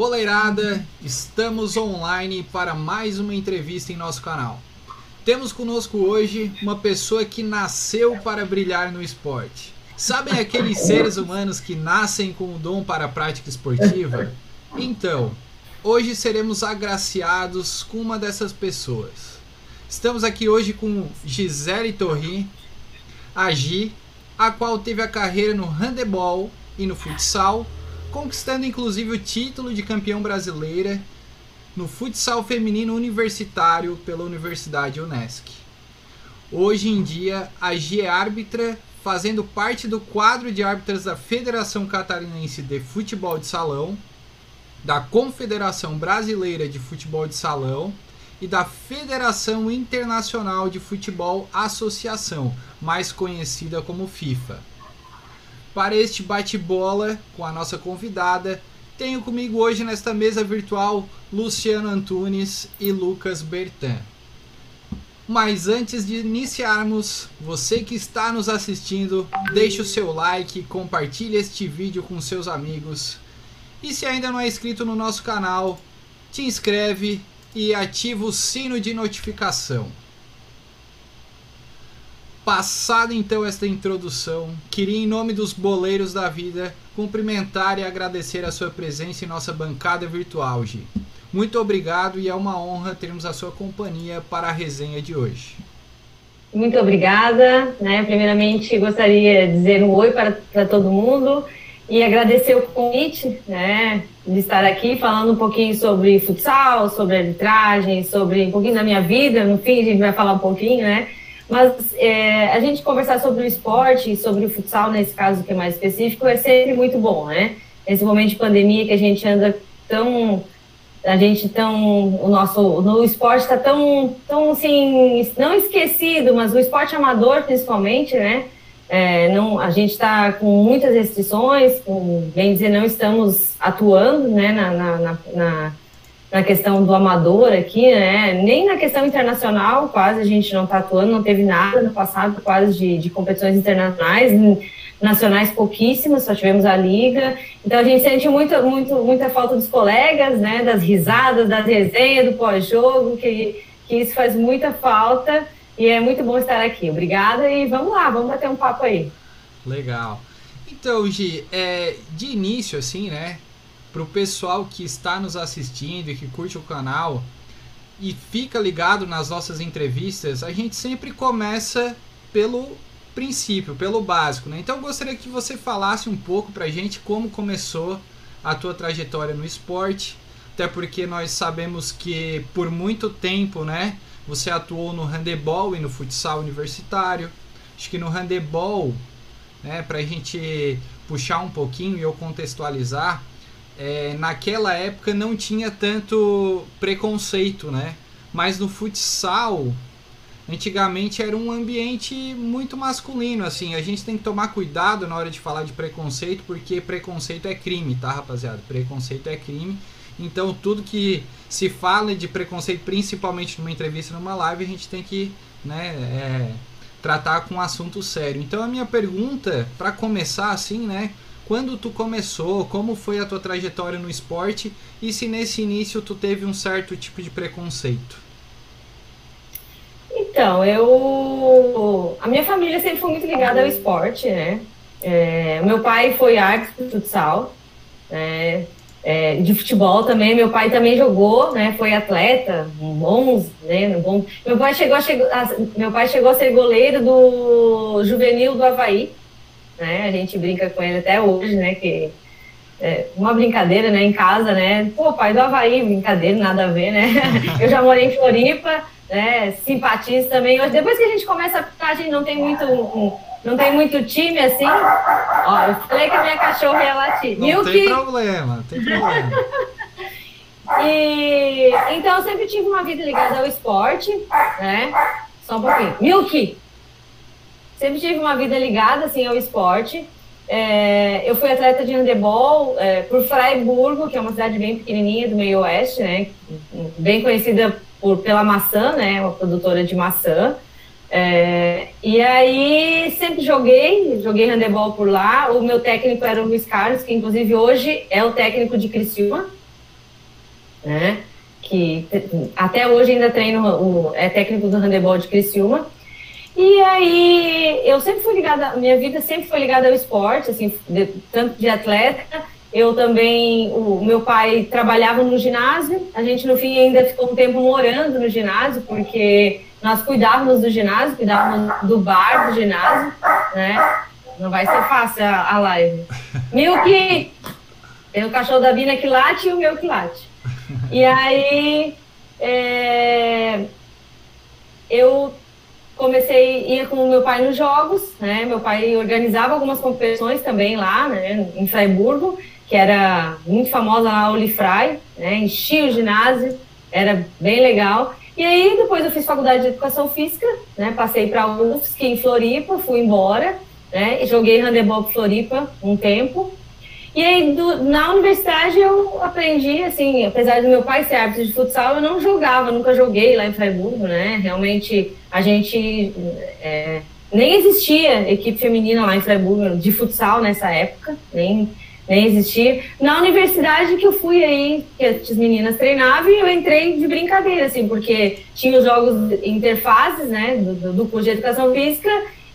Boleirada, estamos online para mais uma entrevista em nosso canal. Temos conosco hoje uma pessoa que nasceu para brilhar no esporte. Sabem aqueles seres humanos que nascem com o dom para a prática esportiva? Então, hoje seremos agraciados com uma dessas pessoas. Estamos aqui hoje com Gisele Torri, a Gi, a qual teve a carreira no handebol e no futsal conquistando inclusive o título de campeão brasileira no futsal feminino universitário pela Universidade Unesc. Hoje em dia, a G é árbitra, fazendo parte do quadro de árbitras da Federação Catarinense de Futebol de Salão, da Confederação Brasileira de Futebol de Salão e da Federação Internacional de Futebol Associação, mais conhecida como FIFA. Para este bate-bola com a nossa convidada, tenho comigo hoje nesta mesa virtual Luciano Antunes e Lucas Bertan. Mas antes de iniciarmos, você que está nos assistindo, deixe o seu like, compartilhe este vídeo com seus amigos. E se ainda não é inscrito no nosso canal, te inscreve e ativa o sino de notificação. Passada então esta introdução, queria em nome dos boleiros da vida cumprimentar e agradecer a sua presença em nossa bancada virtual, Gi. Muito obrigado e é uma honra termos a sua companhia para a resenha de hoje. Muito obrigada. Né? Primeiramente, gostaria de dizer um oi para, para todo mundo e agradecer o convite né, de estar aqui falando um pouquinho sobre futsal, sobre arbitragem, sobre um pouquinho da minha vida. No fim, a gente vai falar um pouquinho, né? Mas é, a gente conversar sobre o esporte, sobre o futsal, nesse caso que é mais específico, é sempre muito bom, né? Nesse momento de pandemia que a gente anda tão. A gente tão. O nosso. No esporte está tão, tão assim. Não esquecido, mas o esporte amador, principalmente, né? É, não, a gente está com muitas restrições, com, bem dizer, não estamos atuando né, na, na, na na questão do amador aqui, né? Nem na questão internacional, quase a gente não está atuando, não teve nada no passado, quase de, de competições internacionais, nacionais pouquíssimas, só tivemos a liga. Então a gente sente muito, muito, muita falta dos colegas, né? Das risadas, das resenhas, do pós-jogo, que, que isso faz muita falta e é muito bom estar aqui. Obrigada e vamos lá, vamos bater um papo aí. Legal. Então, Gi, é, de início, assim, né? Para o pessoal que está nos assistindo e que curte o canal e fica ligado nas nossas entrevistas, a gente sempre começa pelo princípio, pelo básico, né? Então eu gostaria que você falasse um pouco para a gente como começou a tua trajetória no esporte, até porque nós sabemos que por muito tempo, né, você atuou no handebol e no futsal universitário. Acho que no handebol, né, a gente puxar um pouquinho e eu contextualizar, é, naquela época não tinha tanto preconceito, né? Mas no futsal, antigamente era um ambiente muito masculino, assim. A gente tem que tomar cuidado na hora de falar de preconceito, porque preconceito é crime, tá, rapaziada? Preconceito é crime. Então, tudo que se fala de preconceito, principalmente numa entrevista, numa live, a gente tem que, né, é, tratar com um assunto sério. Então, a minha pergunta, para começar assim, né, quando tu começou, como foi a tua trajetória no esporte e se nesse início tu teve um certo tipo de preconceito. Então, eu. A minha família sempre foi muito ligada ao esporte, né? É, meu pai foi árbitro de futsal, né? É, de futebol também. Meu pai também jogou, né? Foi atleta, bons, né? Bom. Meu pai chegou a, chegou a, meu pai chegou a ser goleiro do juvenil do Havaí né? A gente brinca com ele até hoje, né? Que é uma brincadeira, né? Em casa, né? Pô, pai do Havaí, brincadeira, nada a ver, né? Eu já morei em Floripa, né? Simpatizo também. Depois que a gente começa a ficar, a gente não tem muito... não tem muito time assim. Ó, eu falei que a minha cachorra ia latir. Não tem problema, tem problema. e então eu sempre tive uma vida ligada ao esporte, né? Só um pouquinho. Milk! Sempre tive uma vida ligada assim ao esporte. É, eu fui atleta de handebol é, por Freiburgo, que é uma cidade bem pequenininha do meio oeste, né? Bem conhecida por, pela maçã, né? Uma produtora de maçã. É, e aí sempre joguei, joguei handebol por lá. O meu técnico era o Luiz Carlos, que inclusive hoje é o técnico de Criciúma, né? Que até hoje ainda treino, o, é técnico do handebol de Criciúma. E aí, eu sempre fui ligada, minha vida sempre foi ligada ao esporte, assim, de, tanto de atleta. Eu também, o meu pai trabalhava no ginásio, a gente no fim ainda ficou um tempo morando no ginásio, porque nós cuidávamos do ginásio, cuidávamos do bar do ginásio, né? Não vai ser fácil a, a live. Milk, tem o cachorro da Bina que late e o meu que late. E aí, é, eu comecei ia com o meu pai nos jogos, né? Meu pai organizava algumas competições também lá, né? Em Freiburgo, que era muito famosa lá a Olifrai, né? Enchia o ginásio, era bem legal. E aí depois eu fiz faculdade de educação física, né? Passei para a UFSC em Floripa, fui embora, né? E joguei handebol Floripa um tempo. E aí, do, na universidade, eu aprendi, assim, apesar do meu pai ser árbitro de futsal, eu não jogava, nunca joguei lá em Freiburgo, né? Realmente, a gente. É, nem existia equipe feminina lá em Freiburgo de futsal nessa época, nem, nem existia. Na universidade que eu fui aí, que as meninas treinavam, eu entrei de brincadeira, assim, porque tinha os jogos interfaces, né, do, do curso de educação física,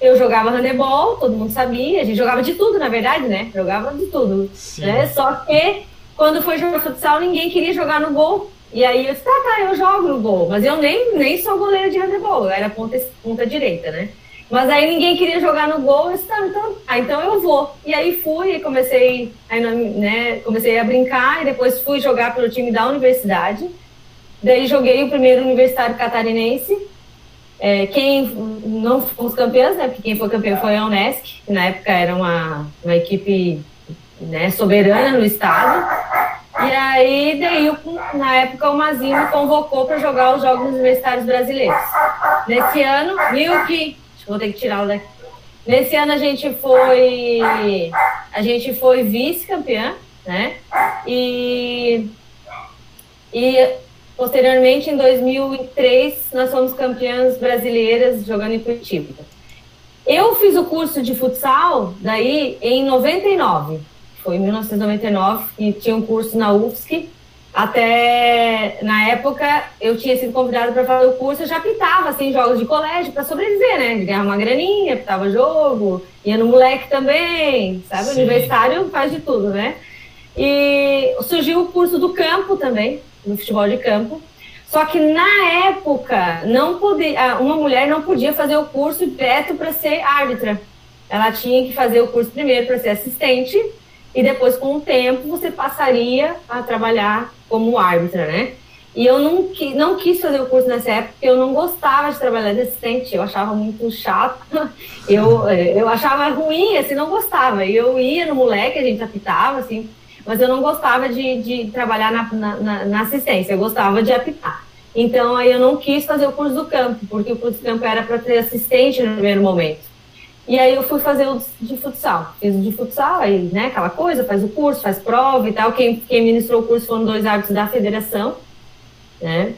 eu jogava handebol, todo mundo sabia, a gente jogava de tudo, na verdade, né? Jogava de tudo. Né? Só que quando foi jogar futsal, ninguém queria jogar no gol. E aí eu disse, tá, tá, eu jogo no gol. Mas eu nem, nem sou goleiro de handebol, eu era ponta, ponta direita, né? Mas aí ninguém queria jogar no gol, eu disse, tá, então, ah, então eu vou. E aí fui e comecei, aí, né, comecei a brincar e depois fui jogar pelo time da universidade. Daí joguei o primeiro universitário catarinense, é, quem não fomos campeãs, né? Porque quem foi campeão foi a Unesc, que na época era uma, uma equipe né, soberana no estado. E aí, daí, na época, o Mazinho me convocou para jogar os Jogos Universitários Brasileiros. Nesse ano, viu que. Vou ter que tirá-lo daqui. Nesse ano a gente foi. A gente foi vice-campeã, né? E. E Posteriormente, em 2003, nós fomos campeãs brasileiras jogando em Curitiba. Eu fiz o curso de futsal daí em 99. Foi em 1999 e tinha um curso na UFSC. Até na época eu tinha sido convidada para fazer o curso, eu já pitava assim jogos de colégio para sobreviver, né? Ganhar uma graninha, pitava jogo, ia no moleque também, sabe? Sim. Universitário faz de tudo, né? E surgiu o curso do campo também, no futebol de campo. Só que na época, não podia, uma mulher não podia fazer o curso direto para ser árbitra. Ela tinha que fazer o curso primeiro para ser assistente e depois, com o tempo, você passaria a trabalhar como árbitra, né? E eu não, não quis fazer o curso nessa época porque eu não gostava de trabalhar de assistente, eu achava muito chato, eu, eu achava ruim, assim, não gostava. E eu ia no moleque, a gente apitava, assim, mas eu não gostava de, de trabalhar na, na, na, assistência, eu gostava de apitar. Então, aí eu não quis fazer o curso do campo, porque o curso do campo era para ter assistente no primeiro momento. E aí eu fui fazer o de futsal. Fiz o de futsal, aí, né, aquela coisa, faz o curso, faz prova e tal. Quem, quem ministrou o curso foram dois árbitros da federação, né?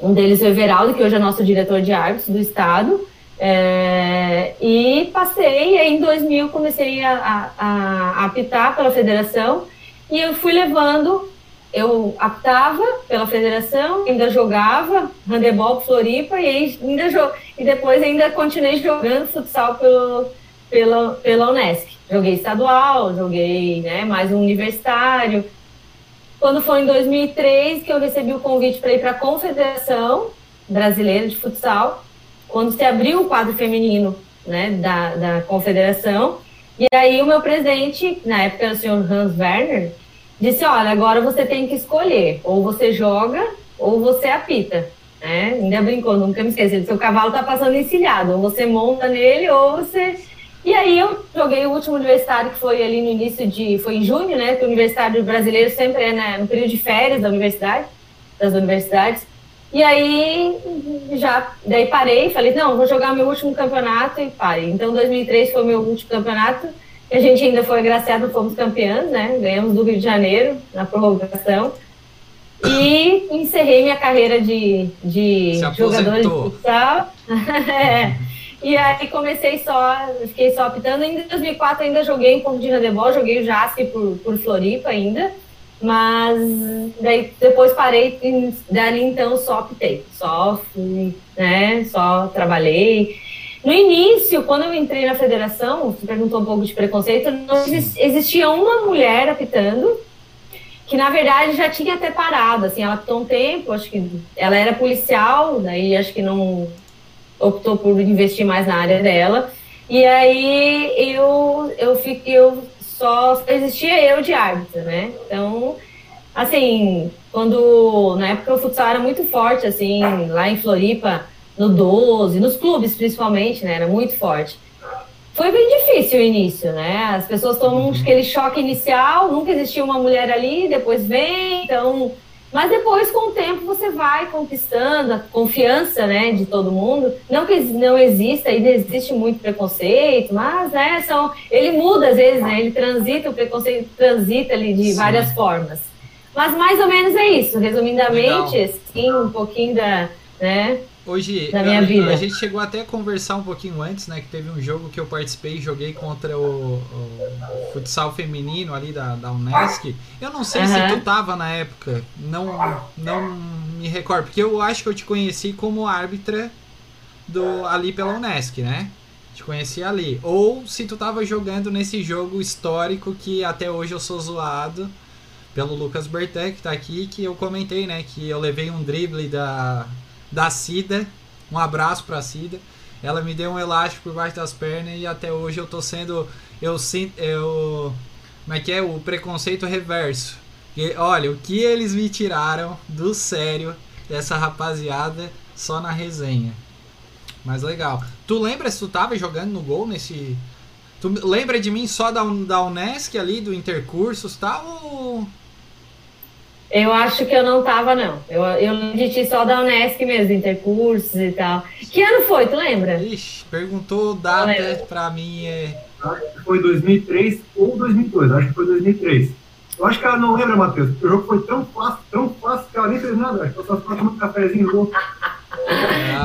Um deles é o Everaldo, que hoje é nosso diretor de árbitros do estado. É, e passei, e aí em 2000 comecei a, a, a apitar pela federação e eu fui levando, eu aptava pela federação, ainda jogava handebol Floripa e, ainda e depois ainda continuei jogando futsal pelo, pela, pela Unesc. Joguei estadual, joguei né, mais um universitário. Quando foi em 2003 que eu recebi o convite para ir para a Confederação Brasileira de Futsal, quando se abriu o quadro feminino né, da, da confederação. E aí o meu presidente, na época era o senhor Hans Werner, disse: olha, agora você tem que escolher, ou você joga ou você apita. Né? Ainda brincou, nunca me esqueci. Seu cavalo tá passando encilhado, ou você monta nele ou você. E aí eu joguei o último universitário que foi ali no início de. Foi em junho, né? Que o universitário brasileiro sempre é né, no período de férias da universidade, das universidades. E aí já daí parei, falei, não, vou jogar meu último campeonato e parei. Então 2003 foi meu último campeonato a gente ainda foi agraciado, fomos campeãs, né? Ganhamos do Rio de Janeiro na prorrogação. E encerrei minha carreira de, de jogadora de futsal. é. E aí comecei só, fiquei só optando. Em 2004 ainda joguei um pouco de handebol, joguei o Jaspe por, por Floripa ainda. Mas daí depois parei e dali então só optei, só fui, né? Só trabalhei. No início, quando eu entrei na federação, você perguntou um pouco de preconceito, não existia uma mulher apitando, que na verdade já tinha até parado, assim, ela apitou um tempo, acho que ela era policial, daí acho que não optou por investir mais na área dela. E aí eu eu fiquei, eu só existia eu de árbitra, né? Então, assim, quando na época o futsal era muito forte, assim, lá em Floripa, no 12, nos clubes principalmente, né? Era muito forte. Foi bem difícil o início, né? As pessoas tomam uhum. aquele choque inicial, nunca existiu uma mulher ali, depois vem, então mas depois, com o tempo, você vai conquistando a confiança né, de todo mundo. Não que não exista, ainda existe muito preconceito, mas né, são, ele muda às vezes, né, ele transita, o preconceito transita ali de Sim. várias formas. Mas mais ou menos é isso, resumidamente, sim, um pouquinho da, né, Hoje, na minha a, vida. a gente chegou até a conversar um pouquinho antes, né? Que teve um jogo que eu participei, joguei contra o, o futsal feminino ali da, da Unesc. Eu não sei uhum. se tu tava na época, não, não me recordo, porque eu acho que eu te conheci como árbitra do, ali pela Unesc, né? Te conheci ali. Ou se tu tava jogando nesse jogo histórico que até hoje eu sou zoado pelo Lucas Bertet, que tá aqui, que eu comentei, né? Que eu levei um drible da da Cida. Um abraço pra Cida. Ela me deu um elástico por baixo das pernas e até hoje eu tô sendo. Eu sinto. Eu, como é que é? O preconceito reverso. E, olha, o que eles me tiraram do sério dessa rapaziada só na resenha. Mas legal. Tu lembra se tu tava jogando no gol nesse. Tu lembra de mim só da, da Unesc ali, do Intercursos e tal? Ou eu acho que eu não tava, não. Eu, eu lembro de ti só da Unesc mesmo, intercursos e tal. Que ano foi, tu lembra? Ixi, perguntou data pra mim. É... Acho que foi 2003 ou 2002, acho que foi 2003. Eu acho que ela não lembra, Matheus. O jogo foi tão fácil, tão fácil que ela nem fez nada. Acho que eu só ficava tomando um cafezinho ah,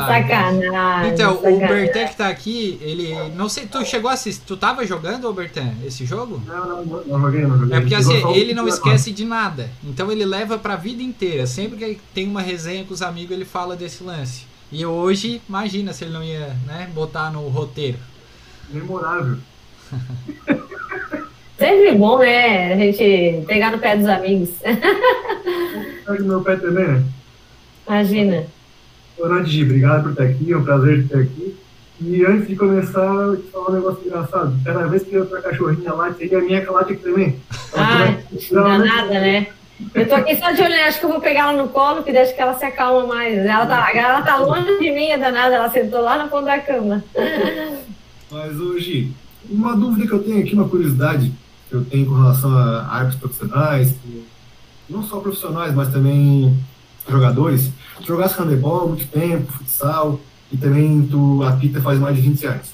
sacanagem. Então, sacanagem. o Bertan que tá aqui, ele. Não sei, tu chegou a assistir. Tu tava jogando, Bertan, esse jogo? Não, não, não, não joguei, não joguei. É porque assim, ele não esquece de nada. Então ele leva pra vida inteira. Sempre que tem uma resenha com os amigos, ele fala desse lance. E hoje, imagina se ele não ia né, botar no roteiro. Memorável. Sempre bom, né? A gente pegar no pé dos amigos. Pega no meu pé também, né? Imagina. Ronaldinho, obrigado por estar aqui, é um prazer estar aqui. E antes de começar, eu te falar um negócio engraçado. Cada vez que eu pra cachorrinha lá, seria a minha que late aqui também. Ah, não dá nada, né? Eu tô aqui só de olhar, acho que eu vou pegar ela no colo, que deixa que ela se acalma mais. Ela tá, ela tá longe de mim, é danada, ela sentou lá na ponta da cama. Mas hoje, uma dúvida que eu tenho aqui, uma curiosidade que eu tenho com relação a árbitros profissionais, não só profissionais, mas também jogadores, tu jogasse handebol muito tempo, futsal, e também tu apita faz mais de 20 anos.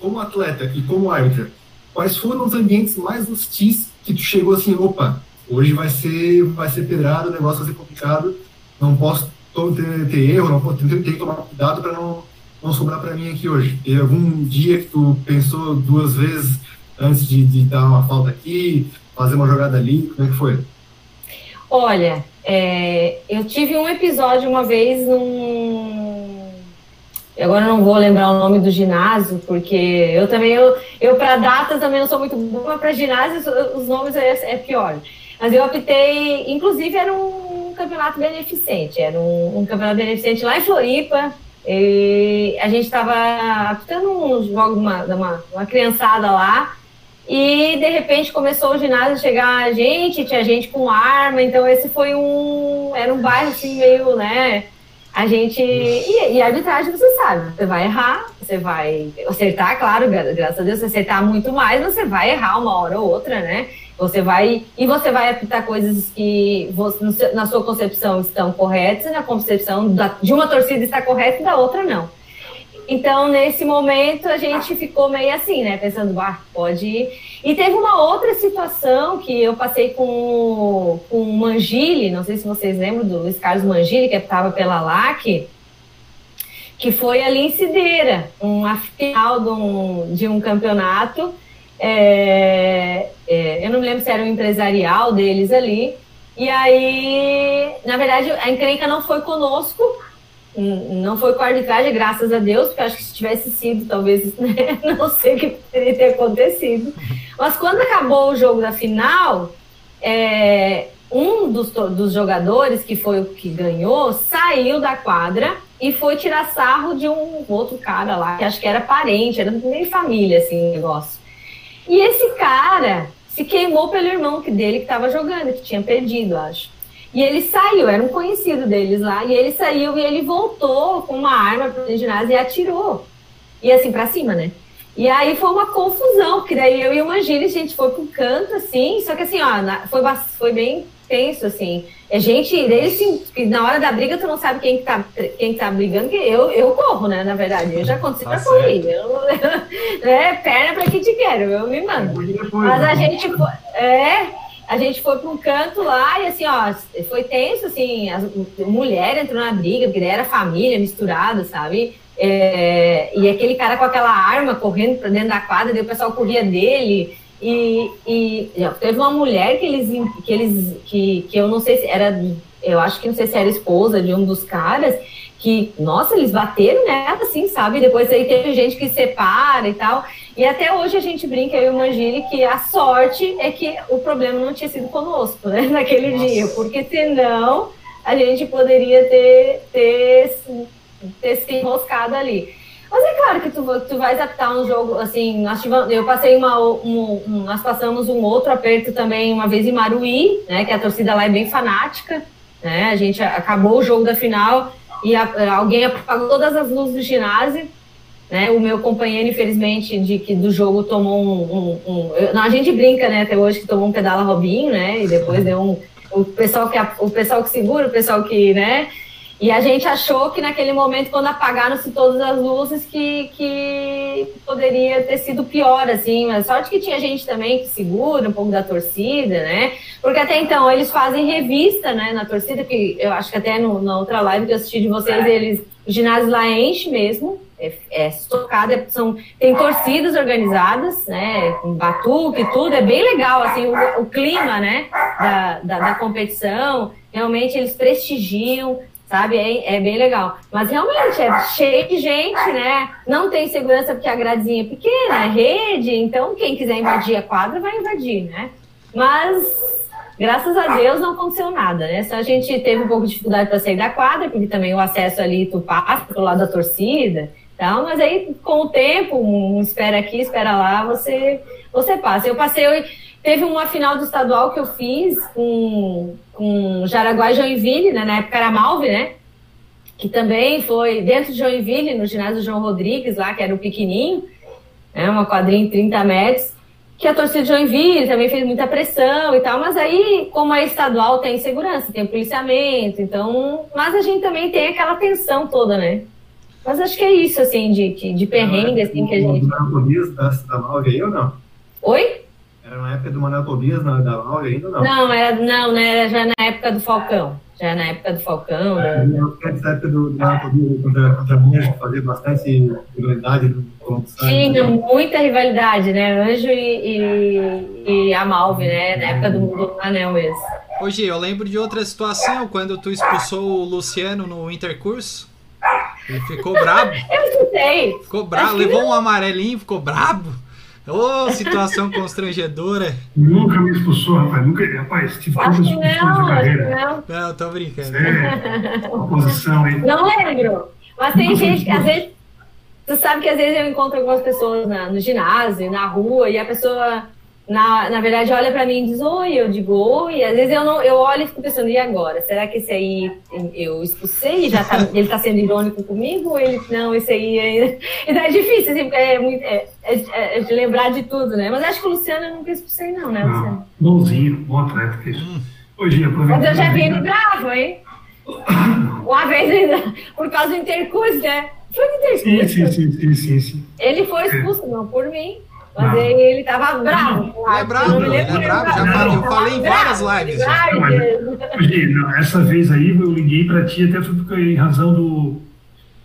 como atleta e como árbitra, quais foram os ambientes mais hostis que tu chegou assim, opa, hoje vai ser, vai ser pedrado, o negócio vai ser complicado, não posso ter, ter erro, não posso, ter que tomar cuidado para não, não sobrar para mim aqui hoje. Teve algum dia que tu pensou duas vezes antes de, de dar uma falta aqui, fazer uma jogada ali, como é que foi? Olha, é, eu tive um episódio uma vez num. Agora não vou lembrar o nome do ginásio, porque eu também, eu, eu para datas também não sou muito boa, para ginásio os nomes é, é, pior. Mas eu optei, inclusive era um campeonato beneficente, era um, um campeonato beneficente lá em Floripa, a gente estava apitando um jogo, uma, uma, uma criançada lá, e de repente começou o ginásio a chegar gente, tinha gente com arma, então esse foi um. Era um bairro assim meio, né? A gente. E, e a arbitragem, você sabe, você vai errar, você vai acertar, claro, graças a Deus, você acertar muito mais, você vai errar uma hora ou outra, né? Você vai. E você vai apitar coisas que você, na sua concepção estão corretas, na concepção da, de uma torcida está correta e da outra não. Então, nesse momento, a gente ficou meio assim, né? Pensando, ah, pode ir. E teve uma outra situação que eu passei com, com o Mangili, não sei se vocês lembram do Luiz Carlos Mangili, que estava pela LAC, que foi ali em Cideira, uma final de um, de um campeonato. É, é, eu não me lembro se era um empresarial deles ali. E aí, na verdade, a encrenca não foi conosco, não foi com arbitragem, graças a Deus, porque acho que se tivesse sido, talvez, né, não sei o que poderia ter acontecido. Mas quando acabou o jogo da final, é, um dos, dos jogadores, que foi o que ganhou, saiu da quadra e foi tirar sarro de um outro cara lá, que acho que era parente, era meio família, assim, negócio. E esse cara se queimou pelo irmão dele que estava jogando, que tinha perdido, acho. E ele saiu, era um conhecido deles lá, e ele saiu e ele voltou com uma arma para o ginásio e atirou. E assim, para cima, né? E aí foi uma confusão, porque daí eu e o Mangini, a gente foi pro canto, assim, só que assim, ó, foi, foi bem tenso, assim. É gente, eles, assim, na hora da briga, tu não sabe quem que tá, quem que tá brigando, que eu, eu corro, né, na verdade. Eu já aconteci pra correr. Eu, é, perna pra quem te quero, eu me mando. Mas a gente foi, é, a gente foi pra um canto lá e assim, ó, foi tenso, assim, a mulher entrou na briga, porque era família misturada, sabe? É, e aquele cara com aquela arma correndo pra dentro da quadra, daí o pessoal corria dele. E, e teve uma mulher que eles, que eles que, que eu não sei se era, eu acho que não sei se era esposa de um dos caras, que, nossa, eles bateram nela, assim, sabe? Depois aí teve gente que separa e tal. E até hoje a gente brinca, eu e o Mangini, que a sorte é que o problema não tinha sido conosco, né, naquele nossa. dia, porque senão a gente poderia ter, ter, ter se enroscado ali. Mas é claro que tu, tu vais adaptar um jogo, assim, nós tivemos, eu passei uma, um, um, nós passamos um outro aperto também uma vez em Maruí, né, que a torcida lá é bem fanática, né, a gente acabou o jogo da final e a, alguém apagou todas as luzes do ginásio, né, o meu companheiro, infelizmente, de que do jogo tomou um, um, um eu, a gente brinca, né, até hoje que tomou um pedala Robinho, né, e depois deu um, o pessoal que, o pessoal que segura, o pessoal que, né, e a gente achou que naquele momento, quando apagaram-se todas as luzes, que, que poderia ter sido pior, assim. Mas sorte que tinha gente também que segura um pouco da torcida, né? Porque até então eles fazem revista, né, na torcida, que eu acho que até no, na outra live que eu assisti de vocês, eles, o ginásio lá enche mesmo, é, é estocado, é, são, tem torcidas organizadas, né, com batuque e tudo, é bem legal, assim, o, o clima, né, da, da, da competição, realmente eles prestigiam, sabe? É, é, bem legal. Mas realmente é cheio de gente, né? Não tem segurança porque a gradezinha é pequena, é rede, então quem quiser invadir a quadra vai invadir, né? Mas graças a Deus não aconteceu nada, né? Só a gente teve um pouco de dificuldade para sair da quadra, porque também o acesso ali tu passa pro lado da torcida. Então, mas aí com o tempo, um espera aqui, espera lá, você você passa. Eu passei Teve uma final do estadual que eu fiz com, com Jaraguá e Joinville, né? Na época era Malve, né? Que também foi dentro de Joinville, no ginásio João Rodrigues, lá, que era o pequenininho, né? uma quadrinha de 30 metros, que a torcida de Joinville também fez muita pressão e tal, mas aí, como é estadual, tem segurança, tem policiamento, então. Mas a gente também tem aquela tensão toda, né? Mas acho que é isso, assim, de, de, de perrengue, assim, que a gente. Da, da Malve aí ou não? Oi? Na época do Manuel Tobias, na, da Laura ainda não? Não, era, não, né, era já na época do Falcão. Já na época do Falcão. É, né? Nessa época do, do Manuel Tobias contra, contra Anjo, fazia bastante rivalidade no Tinha muita rivalidade, né? Anjo e, e, e a Malve, né? Na época do, do Anel mesmo. Hoje eu lembro de outra situação, quando tu expulsou o Luciano no intercurso. Ele ficou brabo. eu sei. Ficou brabo, levou um amarelinho, ficou brabo. Ô, oh, situação constrangedora. Nunca me expulsou, rapaz. Nunca, rapaz, tive todas as expulsões da carreira. Não. não, tô brincando. É, posição aí. Não lembro. Mas tem gente que às vezes. Tu sabe que às vezes eu encontro algumas pessoas na, no ginásio, na rua, e a pessoa na, na verdade, olha para mim e diz oi, eu digo oi, às vezes eu não, eu olho e fico pensando, e agora? Será que esse aí eu expulsei? Já tá, ele tá sendo irônico comigo? Ou ele, não, esse aí ainda. Então é difícil, assim, porque é, muito, é, é, é, de lembrar de tudo, né? Mas acho que o Luciano eu nunca expulsei, não, né, Luciano? bonzinho, bom atleta. Hum. Hoje, Mas eu já vi ele bravo, hein? Uma vez ainda, por causa do intercurso, né? Foi no intercurso. Sim, sim, sim, sim, sim. Ele foi expulso, não por mim. Mas não. ele tava bravo. Ele é bravo, ele é bravo. Já falei, eu falei em várias lives. Já. Mas, essa vez aí eu liguei para ti até foi porque, em razão do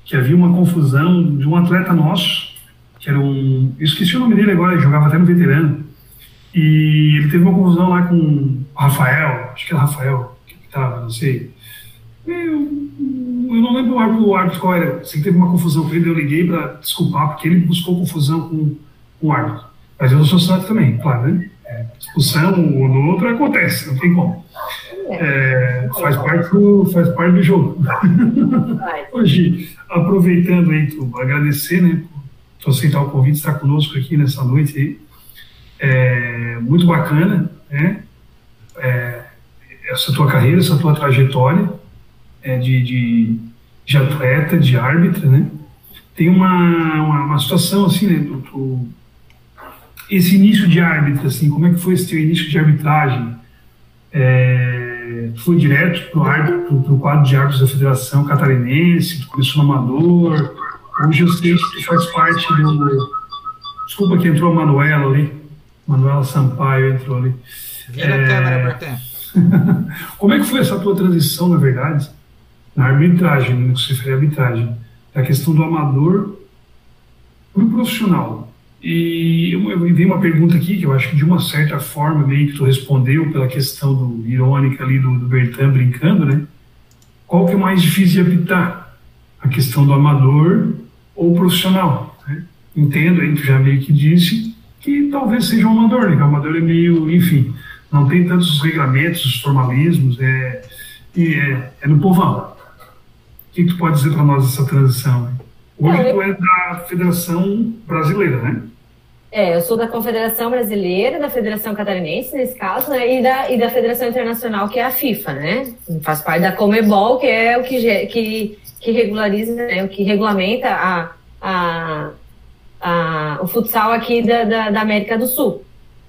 que havia uma confusão de um atleta nosso que era um. Eu esqueci o nome dele agora, ele jogava até no veterano. E ele teve uma confusão lá com o Rafael, acho que era Rafael que estava, não sei. Eu, eu não lembro o árbitro, o árbitro qual era. Sei que teve uma confusão com ele, eu liguei para desculpar, porque ele buscou confusão com o árbitro. Mas eu sou santo também, claro, né? É, discussão um no outro acontece, não tem como. É, faz, parte do, faz parte do jogo. Hoje, aproveitando aí, tu, agradecer, né, por aceitar o convite, estar conosco aqui nessa noite aí. É, muito bacana, né? É, essa tua carreira, essa tua trajetória é, de, de, de, atleta, de árbitra, né? Tem uma, uma, uma situação assim, né? Tu, tu, esse início de árbitra, assim, como é que foi esse teu início de arbitragem? É, foi direto para o árbitro, para o quadro de árbitros da Federação Catarinense, tu começou no Amador, hoje eu sei que tu faz parte do... Desculpa que entrou a Manuela ali, Manuela Sampaio entrou ali. Vira é... a câmera, como é que foi essa tua transição, na verdade, na arbitragem, no que se refere à arbitragem, da questão do amador para o profissional? E eu, eu vi uma pergunta aqui que eu acho que de uma certa forma meio que tu respondeu pela questão do irônica ali do, do Bertan brincando, né? Qual que é mais difícil de apitar? A questão do amador ou profissional? Né? Entendo, aí tu já meio que disse que talvez seja um amador, né? O amador é meio, enfim, não tem tantos regulamentos, os formalismos, é, é, é no povão. O que tu pode dizer para nós dessa transição? Hein? Hoje tu é da Federação Brasileira, né? É, eu sou da Confederação Brasileira, da Federação Catarinense, nesse caso, né, e, da, e da Federação Internacional, que é a FIFA, né? Faz parte da Comebol, que é o que, que, que regulariza, né, o que regulamenta a, a, a, o futsal aqui da, da, da América do Sul.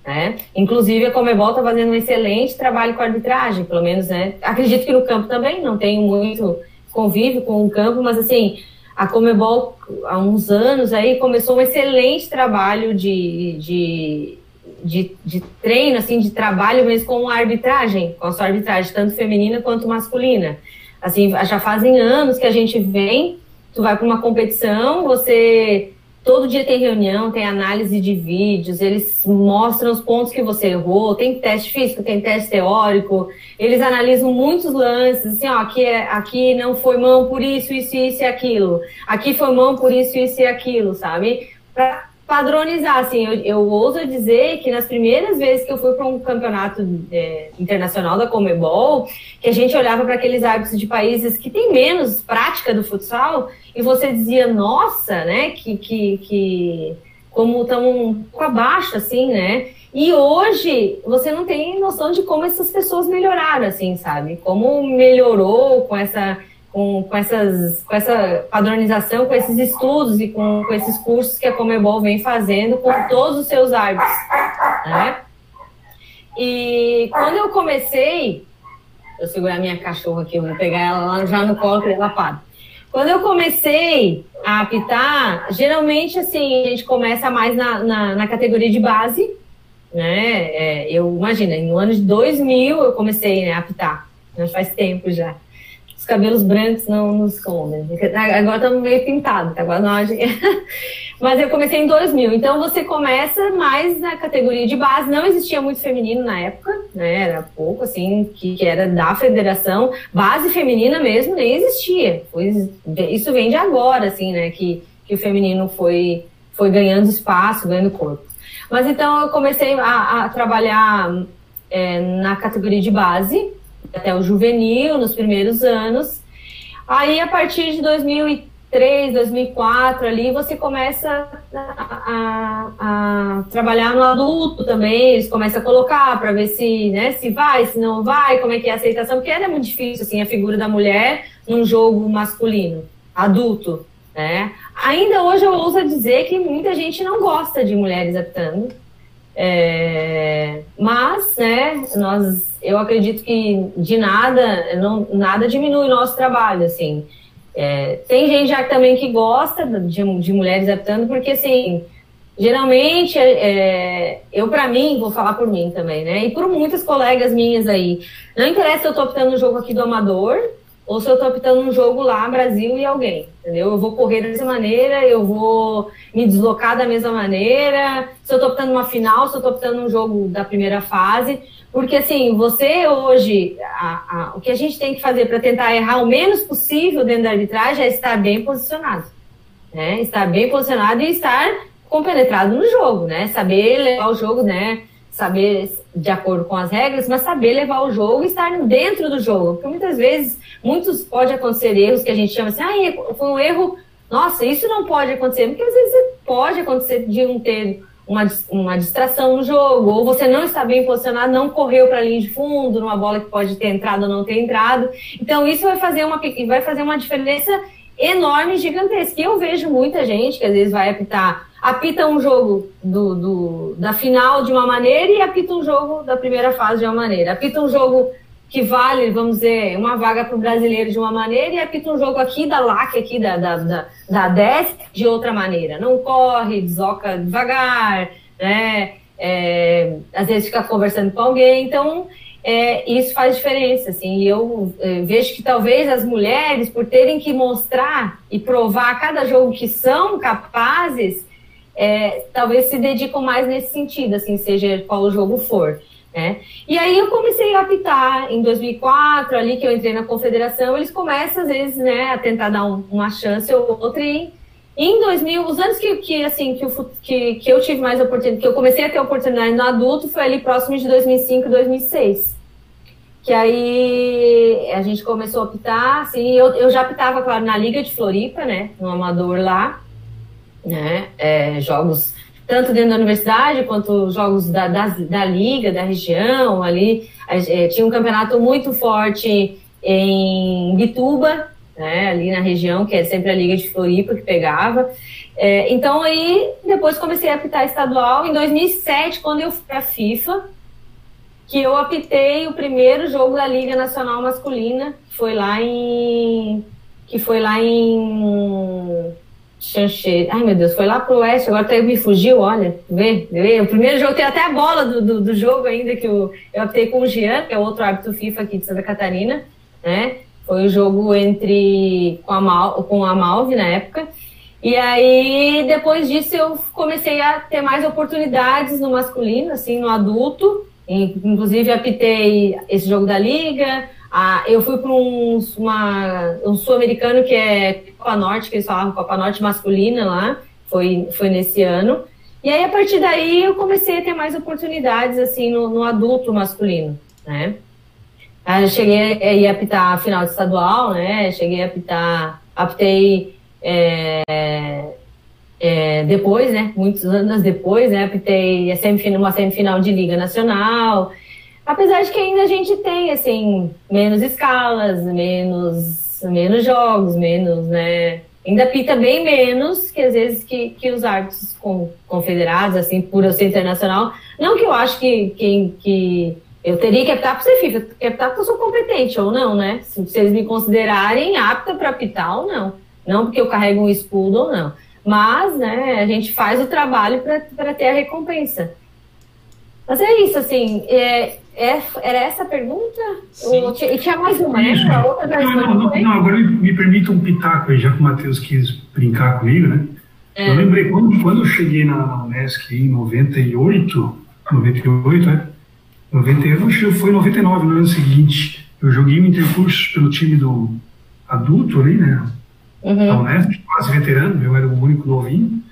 Né? Inclusive, a Comebol está fazendo um excelente trabalho com a arbitragem, pelo menos, né? Acredito que no campo também, não tenho muito convívio com o campo, mas assim, a Comebol, há uns anos, aí começou um excelente trabalho de, de, de, de treino, assim, de trabalho mesmo com a arbitragem, com a sua arbitragem, tanto feminina quanto masculina. Assim, já fazem anos que a gente vem, tu vai para uma competição, você Todo dia tem reunião, tem análise de vídeos, eles mostram os pontos que você errou, tem teste físico, tem teste teórico, eles analisam muitos lances, assim, ó, aqui, é, aqui não foi mão por isso, isso, isso e aquilo, aqui foi mão por isso, isso e aquilo, sabe? Pra padronizar, assim, eu, eu ouso dizer que nas primeiras vezes que eu fui para um campeonato é, internacional da Comebol, que a gente olhava para aqueles árbitros de países que têm menos prática do futsal, e você dizia, nossa, né, que, que, que como estão um pouco abaixo, assim, né? E hoje você não tem noção de como essas pessoas melhoraram, assim, sabe? Como melhorou com essa com, com, essas, com essa padronização, com esses estudos e com, com esses cursos que a Comebol vem fazendo com todos os seus árbitros, né? E quando eu comecei, eu segurar minha cachorra aqui, eu vou pegar ela lá já no colo ela para. Quando eu comecei a apitar, geralmente assim, a gente começa mais na, na, na categoria de base, né? É, eu imagina, no ano de 2000 eu comecei né, a apitar, já faz tempo já cabelos brancos não nos escondem. Agora estamos meio pintados, tá agora nós... Mas eu comecei em 2000, então você começa mais na categoria de base. Não existia muito feminino na época, né? Era pouco, assim, que, que era da federação. Base feminina mesmo nem existia. Pois, isso vem de agora, assim, né? Que, que o feminino foi, foi ganhando espaço, ganhando corpo. Mas então eu comecei a, a trabalhar é, na categoria de base, até o juvenil, nos primeiros anos. Aí, a partir de 2003, 2004, ali, você começa a, a, a trabalhar no adulto também, eles começam a colocar para ver se, né, se vai, se não vai, como é que é a aceitação, porque era muito difícil, assim, a figura da mulher num jogo masculino, adulto, né? Ainda hoje eu ouso dizer que muita gente não gosta de mulheres apitando, é, mas, né, nós, eu acredito que de nada, não, nada diminui o nosso trabalho, assim. É, tem gente já também que gosta de, de mulheres adaptando, porque, assim, geralmente, é, eu, para mim, vou falar por mim também, né, e por muitas colegas minhas aí, não interessa se eu tô optando no jogo aqui do amador, ou se eu estou optando um jogo lá, Brasil e alguém, entendeu? Eu vou correr dessa maneira, eu vou me deslocar da mesma maneira, se eu estou optando uma final, se eu estou optando um jogo da primeira fase, porque assim, você hoje, a, a, o que a gente tem que fazer para tentar errar o menos possível dentro da arbitragem é estar bem posicionado, né? Estar bem posicionado e estar compenetrado no jogo, né? Saber levar o jogo, né? Saber de acordo com as regras, mas saber levar o jogo e estar dentro do jogo. Porque muitas vezes, muitos pode acontecer erros que a gente chama assim, ah, foi um erro, nossa, isso não pode acontecer, porque às vezes pode acontecer de um ter uma, uma distração no jogo, ou você não está bem posicionado, não correu para a linha de fundo, numa bola que pode ter entrado ou não ter entrado. Então, isso vai fazer uma, vai fazer uma diferença enorme, gigantesca. E eu vejo muita gente que às vezes vai apitar apita um jogo do, do, da final de uma maneira e apita um jogo da primeira fase de uma maneira. Apita um jogo que vale, vamos dizer, uma vaga para o brasileiro de uma maneira e apita um jogo aqui da LAC, aqui da, da, da, da DESC, de outra maneira. Não corre, desoca devagar, né? É, às vezes fica conversando com alguém. Então, é, isso faz diferença, assim, eu é, vejo que talvez as mulheres, por terem que mostrar e provar a cada jogo que são capazes, é, talvez se dedicam mais nesse sentido, assim, seja qual o jogo for. Né? E aí eu comecei a apitar em 2004, ali que eu entrei na confederação, eles começam às vezes, né, a tentar dar um, uma chance ou outra e em 2000, os anos que, que assim, que, eu, que, que eu tive mais oportunidade, que eu comecei a ter oportunidade no adulto, foi ali próximo de 2005, 2006. Que aí a gente começou a apitar, assim, eu, eu já apitava, claro, na Liga de Floripa, né, no amador lá, né? É, jogos tanto dentro da universidade quanto jogos da, da, da liga, da região ali. É, tinha um campeonato muito forte em Bituba, né, ali na região, que é sempre a Liga de Floripa que pegava. É, então aí depois comecei a apitar estadual. Em 2007, quando eu fui para a FIFA, que eu apitei o primeiro jogo da Liga Nacional Masculina, que foi lá em que foi lá em Chanche. Ai, meu Deus, foi lá pro oeste, agora até me fugiu, olha. Vê, vê. O primeiro jogo tem até a bola do, do, do jogo ainda, que eu, eu optei com o Jean, que é outro árbitro FIFA aqui de Santa Catarina, né? Foi o jogo entre com a, Mal, com a Malve na época. E aí, depois disso, eu comecei a ter mais oportunidades no masculino, assim, no adulto. Inclusive, apitei esse jogo da Liga, ah, eu fui para um, um sul-americano que é Copa Norte, que eles falavam Copa Norte masculina lá, foi, foi nesse ano. E aí, a partir daí, eu comecei a ter mais oportunidades, assim, no, no adulto masculino, né? Aí eu cheguei a ir apitar a final de estadual, né? Cheguei a apitar, apitei é, é, depois, né? Muitos anos depois, né? Apitei uma semifinal de Liga Nacional. Apesar de que ainda a gente tem, assim, menos escalas, menos, menos jogos, menos, né? Ainda pita bem menos que às vezes que, que os árbitros confederados, assim, por eu ser internacional. Não que eu acho que, que, que eu teria que apitar para ser FIFA, que apitar porque eu sou competente ou não, né? Se, se eles me considerarem apta para apitar ou não. Não porque eu carrego um escudo ou não. Mas, né, a gente faz o trabalho para ter a recompensa. Mas é isso, assim, é, é, era essa a pergunta? E tinha mais uma, né? A outra não, não, não, não, agora me, permita um pitaco aí, já que o Matheus quis brincar comigo, né? É. Eu lembrei, quando, quando eu cheguei na, na Unesc em 98, 98, é? 98, foi em 99, no ano seguinte. Eu joguei um intercurso pelo time do adulto ali, né? Uhum. Da Unesp, quase veterano, eu era o único novinho.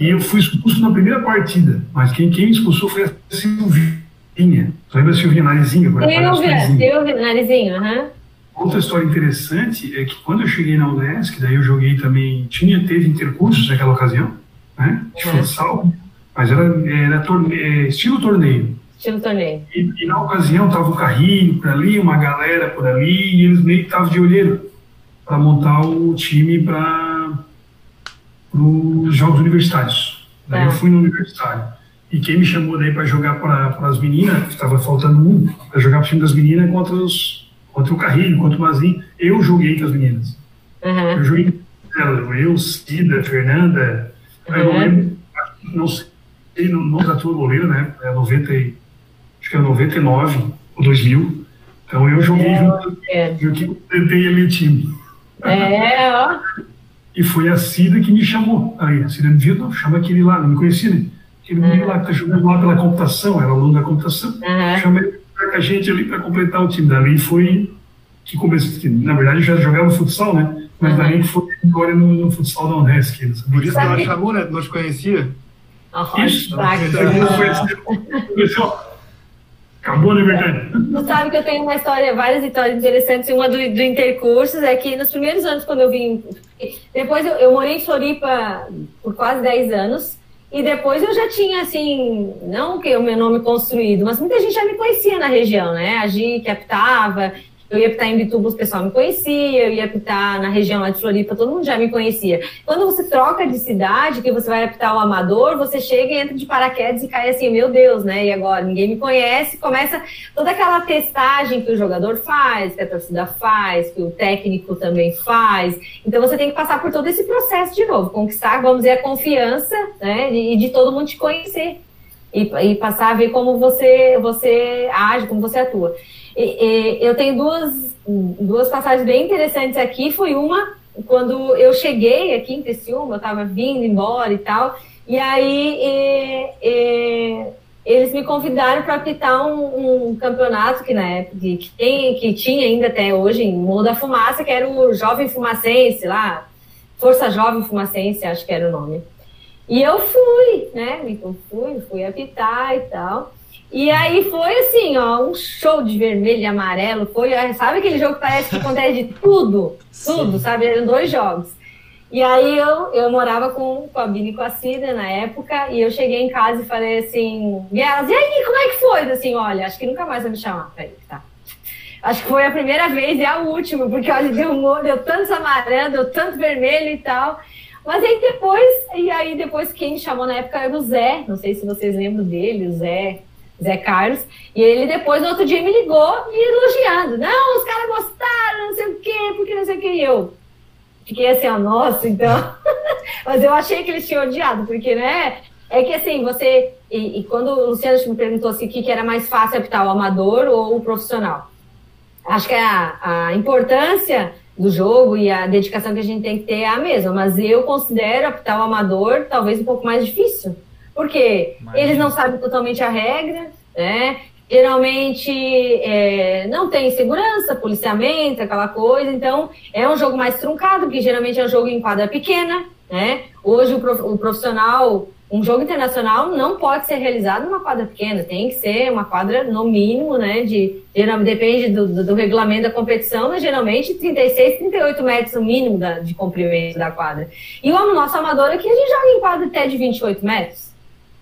E eu fui expulso na primeira partida, mas quem, quem expulsou foi a Silvinha. Você lembra da Silvinha Narizinho? Silvia, Silvia, Narizinho, aham. Uhum. Outra história interessante é que quando eu cheguei na UNESC, daí eu joguei também, tinha, teve intercursos naquela ocasião, né, de uhum. futsal, mas era, era torne, é, estilo torneio. Estilo torneio. E, e na ocasião tava o Carrinho por ali, uma galera por ali, e eles meio que estavam de olheiro para montar o time para os Jogos Universitários. Daí é. eu fui no Universitário. E quem me chamou daí para jogar para as meninas, estava faltando um, para jogar para o time das meninas contra, os, contra o Carrilho, contra o Mazinho, eu joguei com as meninas. Uhum. Eu joguei com elas, eu, Cida, Fernanda, uhum. eu não lembro, não sei, não, não da tua goleiro, né? É 90, acho que é 99 ou 2000. Então eu joguei é, junto, é. eu que tentei ele time. É, ó. E foi a Cida que me chamou. Aí, a Cida me viu, não, chama aquele lá, não me conhecia, né? Aquele uhum. menino lá que tá jogando lá pela computação, era aluno da computação. Uhum. Chamei com a gente ali para completar o time. Dali foi que começou, que, na verdade eu já jogava futsal, né? Mas uhum. daí foi agora no, no futsal da Unesc. Por isso que ela chamou, né? Não te conhecia? Isso, conheceu. Acabou, né, verdade? Você sabe que eu tenho uma história, várias histórias interessantes. Uma do, do Intercursos é que nos primeiros anos, quando eu vim. Depois eu, eu morei em Floripa por quase 10 anos. E depois eu já tinha, assim, não que o meu nome construído, mas muita gente já me conhecia na região, né? A Gi, eu ia apitar em Bituba, o pessoal me conhecia, eu ia apitar na região lá de Floripa, todo mundo já me conhecia. Quando você troca de cidade, que você vai apitar o amador, você chega e entra de paraquedas e cai assim, meu Deus, né? E agora ninguém me conhece, começa toda aquela testagem que o jogador faz, que a torcida faz, que o técnico também faz. Então você tem que passar por todo esse processo de novo, conquistar, vamos dizer, a confiança, né? E de todo mundo te conhecer. E, e passar a ver como você, você age, como você atua. E, e, eu tenho duas, duas passagens bem interessantes aqui. Foi uma quando eu cheguei aqui em Criciúma, eu estava vindo embora e tal, e aí e, eles me convidaram para apitar um, um, campeonato que na época que, tem, que tinha ainda até hoje em Morro da Fumaça, que era o Jovem Fumacense lá, Força Jovem Fumacense, acho que era o nome. E eu fui, né? Eu fui, fui apitar e tal. E aí foi assim, ó, um show de vermelho e amarelo. Foi, sabe aquele jogo que parece que acontece de tudo? Tudo, Sim. sabe? Eram dois jogos. E aí eu, eu morava com, com a Bini e com a Cida na época, e eu cheguei em casa e falei assim, e elas, e aí, como é que foi? Assim, olha, acho que nunca mais vai me chamar. Peraí, tá. Acho que foi a primeira vez e a última, porque olha, deu, deu tanto amarelo, deu tanto vermelho e tal. Mas aí depois, e aí depois quem chamou na época era o Zé, não sei se vocês lembram dele, o Zé, Zé Carlos, e ele depois, no outro dia, me ligou me elogiando. Não, os caras gostaram, não sei o quê, porque não sei o quê. E eu fiquei assim, ó, nossa, então. Mas eu achei que eles tinham odiado, porque, né? É que assim, você. E, e quando o Luciano me perguntou assim, o que, que era mais fácil apitar, o amador ou o profissional? Acho que a, a importância do jogo e a dedicação que a gente tem que ter é a mesma, mas eu considero apitar o amador talvez um pouco mais difícil porque eles não sabem totalmente a regra, né? Geralmente é, não tem segurança, policiamento, aquela coisa, então é um jogo mais truncado, porque geralmente é um jogo em quadra pequena, né? Hoje o profissional, um jogo internacional não pode ser realizado numa quadra pequena, tem que ser uma quadra no mínimo, né? De, depende do, do, do regulamento da competição, mas geralmente 36, 38 metros no mínimo da, de comprimento da quadra. E o nosso amador aqui, a gente joga em quadra até de 28 metros.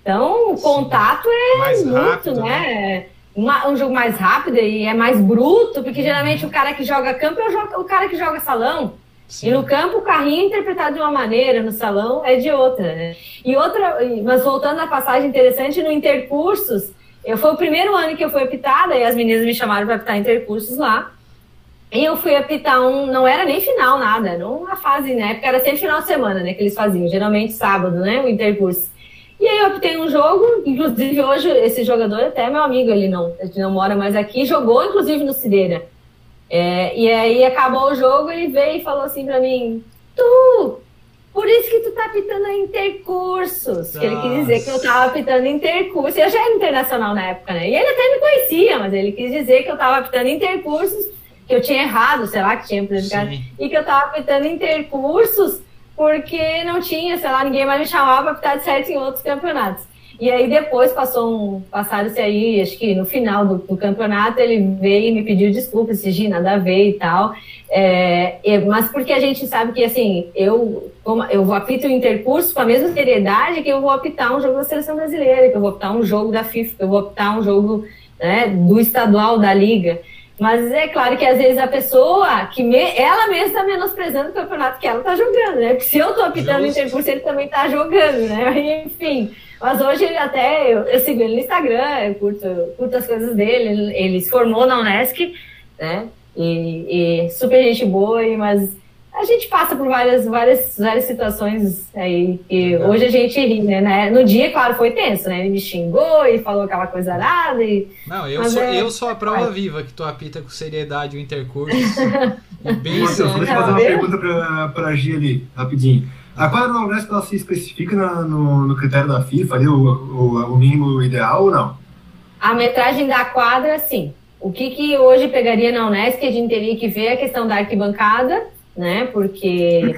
Então, o contato é muito, rápido, né? né? Um jogo mais rápido e é mais bruto, porque uhum. geralmente o cara que joga campo é o, o cara que joga salão. Sim. E no campo o carrinho é interpretado de uma maneira, no salão é de outra, né? E outra, mas voltando à passagem interessante, no Intercursos, eu foi o primeiro ano que eu fui apitada e as meninas me chamaram para apitar Intercursos lá. E eu fui apitar um, não era nem final nada, era uma fase, na época era sempre final de semana, né, que eles faziam, geralmente sábado, né, o Intercurso. E aí eu optei um jogo, inclusive hoje esse jogador até é meu amigo, ele não, ele não mora mais aqui, jogou inclusive no Cideira. É, e aí acabou o jogo, ele veio e falou assim pra mim, tu, por isso que tu tá apitando intercursos. Que ele quis dizer que eu tava apitando intercursos. Eu já era internacional na época, né? E ele até me conhecia, mas ele quis dizer que eu tava apitando intercursos, que eu tinha errado, sei lá, que tinha prejudicado, e que eu tava apitando intercursos porque não tinha, sei lá, ninguém mais me chamava para apitar de certo em outros campeonatos. E aí depois passou um, passaram-se aí, acho que no final do, do, campeonato ele veio e me pediu desculpas, se nada a ver e tal. É, mas porque a gente sabe que assim, eu, eu vou apito o intercurso com a mesma seriedade que eu vou apitar um jogo da seleção brasileira, que eu vou apitar um jogo da FIFA, que eu vou apitar um jogo né, do estadual da liga. Mas é claro que às vezes a pessoa, que me, ela mesma está menosprezando o campeonato que ela está jogando, né? Porque se eu estou apitando em tempo, ele também está jogando, né? Enfim. Mas hoje ele até, eu, eu, sigo ele no Instagram, eu curto, curto as coisas dele. Ele, ele se formou na Unesc, né? E, e super gente boa, mas a gente passa por várias, várias, várias situações aí que é. hoje a gente ri, né? No dia, claro, foi tenso, né? Ele me xingou e falou aquela coisa nada. E... Não, eu sou, é... eu sou a prova viva que tu apita com seriedade o intercurso. e bem Matheus, deixa eu fazer uma pergunta pra, pra Gia ali, rapidinho. A quadra da Unesp ela se especifica na, no, no, critério da FIFA, ali, o, o, o mínimo ideal ou não? A metragem da quadra, sim. O que, que hoje pegaria na Unesp, a gente teria que ver a questão da arquibancada, né? Porque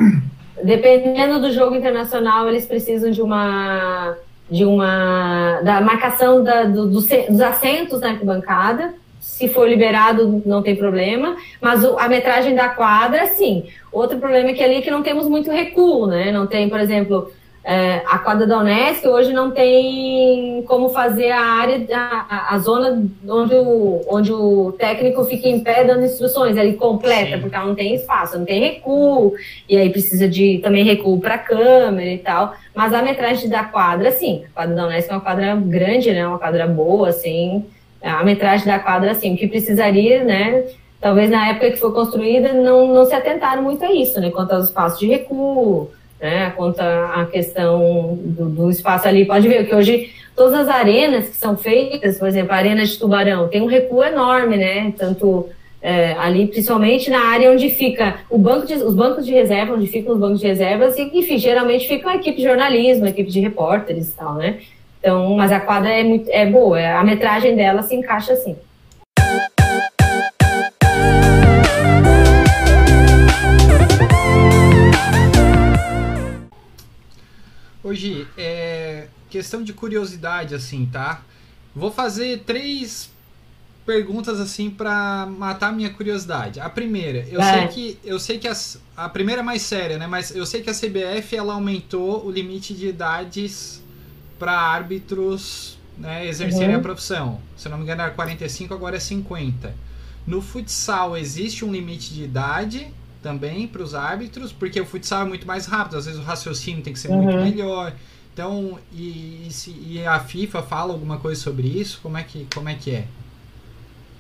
dependendo do jogo internacional, eles precisam de uma de uma da marcação da, do, do, dos assentos na arquibancada. Se for liberado, não tem problema. Mas o, a metragem da quadra, sim. Outro problema é que ali é que não temos muito recuo, né? Não tem, por exemplo, é, a quadra da Unesco hoje não tem como fazer a área, a, a zona onde o, onde o técnico fica em pé dando instruções, ele completa, Sim. porque ela não tem espaço, não tem recuo, e aí precisa de também recuo para câmera e tal. Mas a metragem da quadra, sim, a quadra da Unesco é uma quadra grande, né? Uma quadra boa, assim. A metragem da quadra, assim, o que precisaria, né? Talvez na época que foi construída não, não se atentaram muito a isso, né? Quanto aos espaços de recuo né? Quanto à questão do, do, espaço ali, pode ver que hoje todas as arenas que são feitas, por exemplo, a arena de Tubarão, tem um recuo enorme, né? Tanto é, ali, principalmente na área onde fica o banco de, os bancos de reserva, onde ficam os bancos de reservas, e, enfim, geralmente fica a equipe de jornalismo, a equipe de repórteres e tal, né? Então, mas a quadra é, muito, é boa, a metragem dela se encaixa assim. Hoje, é questão de curiosidade, assim, tá? Vou fazer três perguntas assim para matar minha curiosidade. A primeira, eu é. sei que eu sei que as, a primeira é mais séria, né? Mas eu sei que a CBF ela aumentou o limite de idades para árbitros né, exercerem uhum. a profissão. Se não me engano era 45, agora é 50. No futsal existe um limite de idade também para os árbitros, porque o futsal é muito mais rápido, às vezes o raciocínio tem que ser uhum. muito melhor. Então, e, e, se, e, a FIFA fala alguma coisa sobre isso? Como é que, como é, que é?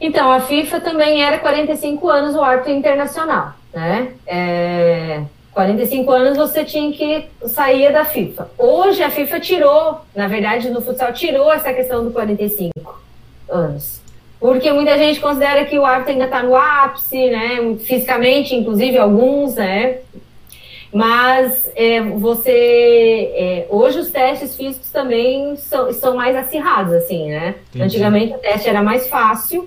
Então, a FIFA também era 45 anos o árbitro internacional, né? É, 45 anos você tinha que sair da FIFA. Hoje a FIFA tirou, na verdade, no futsal, tirou essa questão do 45 anos porque muita gente considera que o árbitro ainda está no ápice, né? Fisicamente, inclusive alguns, né? Mas é, você é, hoje os testes físicos também são, são mais acirrados, assim, né? Entendi. Antigamente o teste era mais fácil,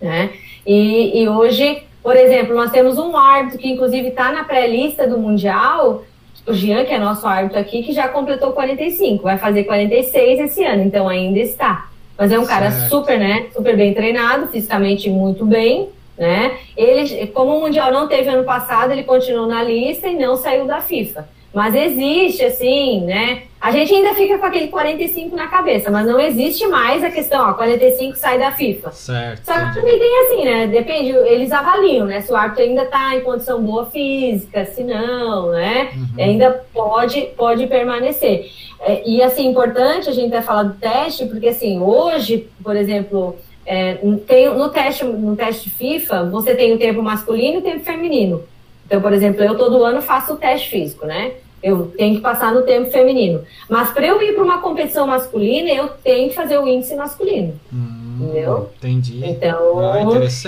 né? E, e hoje, por exemplo, nós temos um árbitro que inclusive está na pré-lista do Mundial, o Jean, que é nosso árbitro aqui, que já completou 45, vai fazer 46 esse ano, então ainda está. Mas é um cara certo. super, né? Super bem treinado, fisicamente muito bem, né? Ele, como o Mundial não teve ano passado, ele continuou na lista e não saiu da FIFA. Mas existe, assim, né? A gente ainda fica com aquele 45 na cabeça, mas não existe mais a questão, ó, 45 sai da FIFA. Certo. Só que também tem assim, né? Depende, eles avaliam, né? Se o árbitro ainda tá em condição boa física, se não, né? Uhum. Ainda pode, pode permanecer. É, e assim, importante a gente até falar do teste, porque assim, hoje, por exemplo, é, tem, no, teste, no teste FIFA, você tem o tempo masculino e o tempo feminino. Então, por exemplo, eu todo ano faço o teste físico, né? Eu tenho que passar no tempo feminino. Mas para eu ir para uma competição masculina, eu tenho que fazer o índice masculino. Hum, entendeu? Entendi. Então, ah,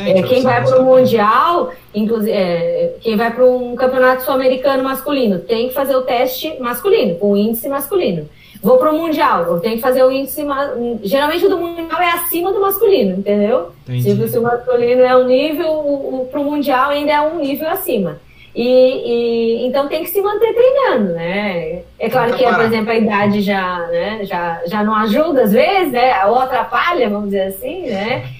é, quem vai para o Mundial, inclusive, é, quem vai para um campeonato sul-americano masculino, tem que fazer o teste masculino, o índice masculino. Vou para o Mundial, eu tenho que fazer o índice. Geralmente o do Mundial é acima do masculino, entendeu? Entendi. Se o masculino é um nível, o, o, Mundial ainda é um nível acima. E, e, então tem que se manter treinando, né? É claro que, por exemplo, a idade já, né, já, já não ajuda às vezes, né? Ou atrapalha, vamos dizer assim, né?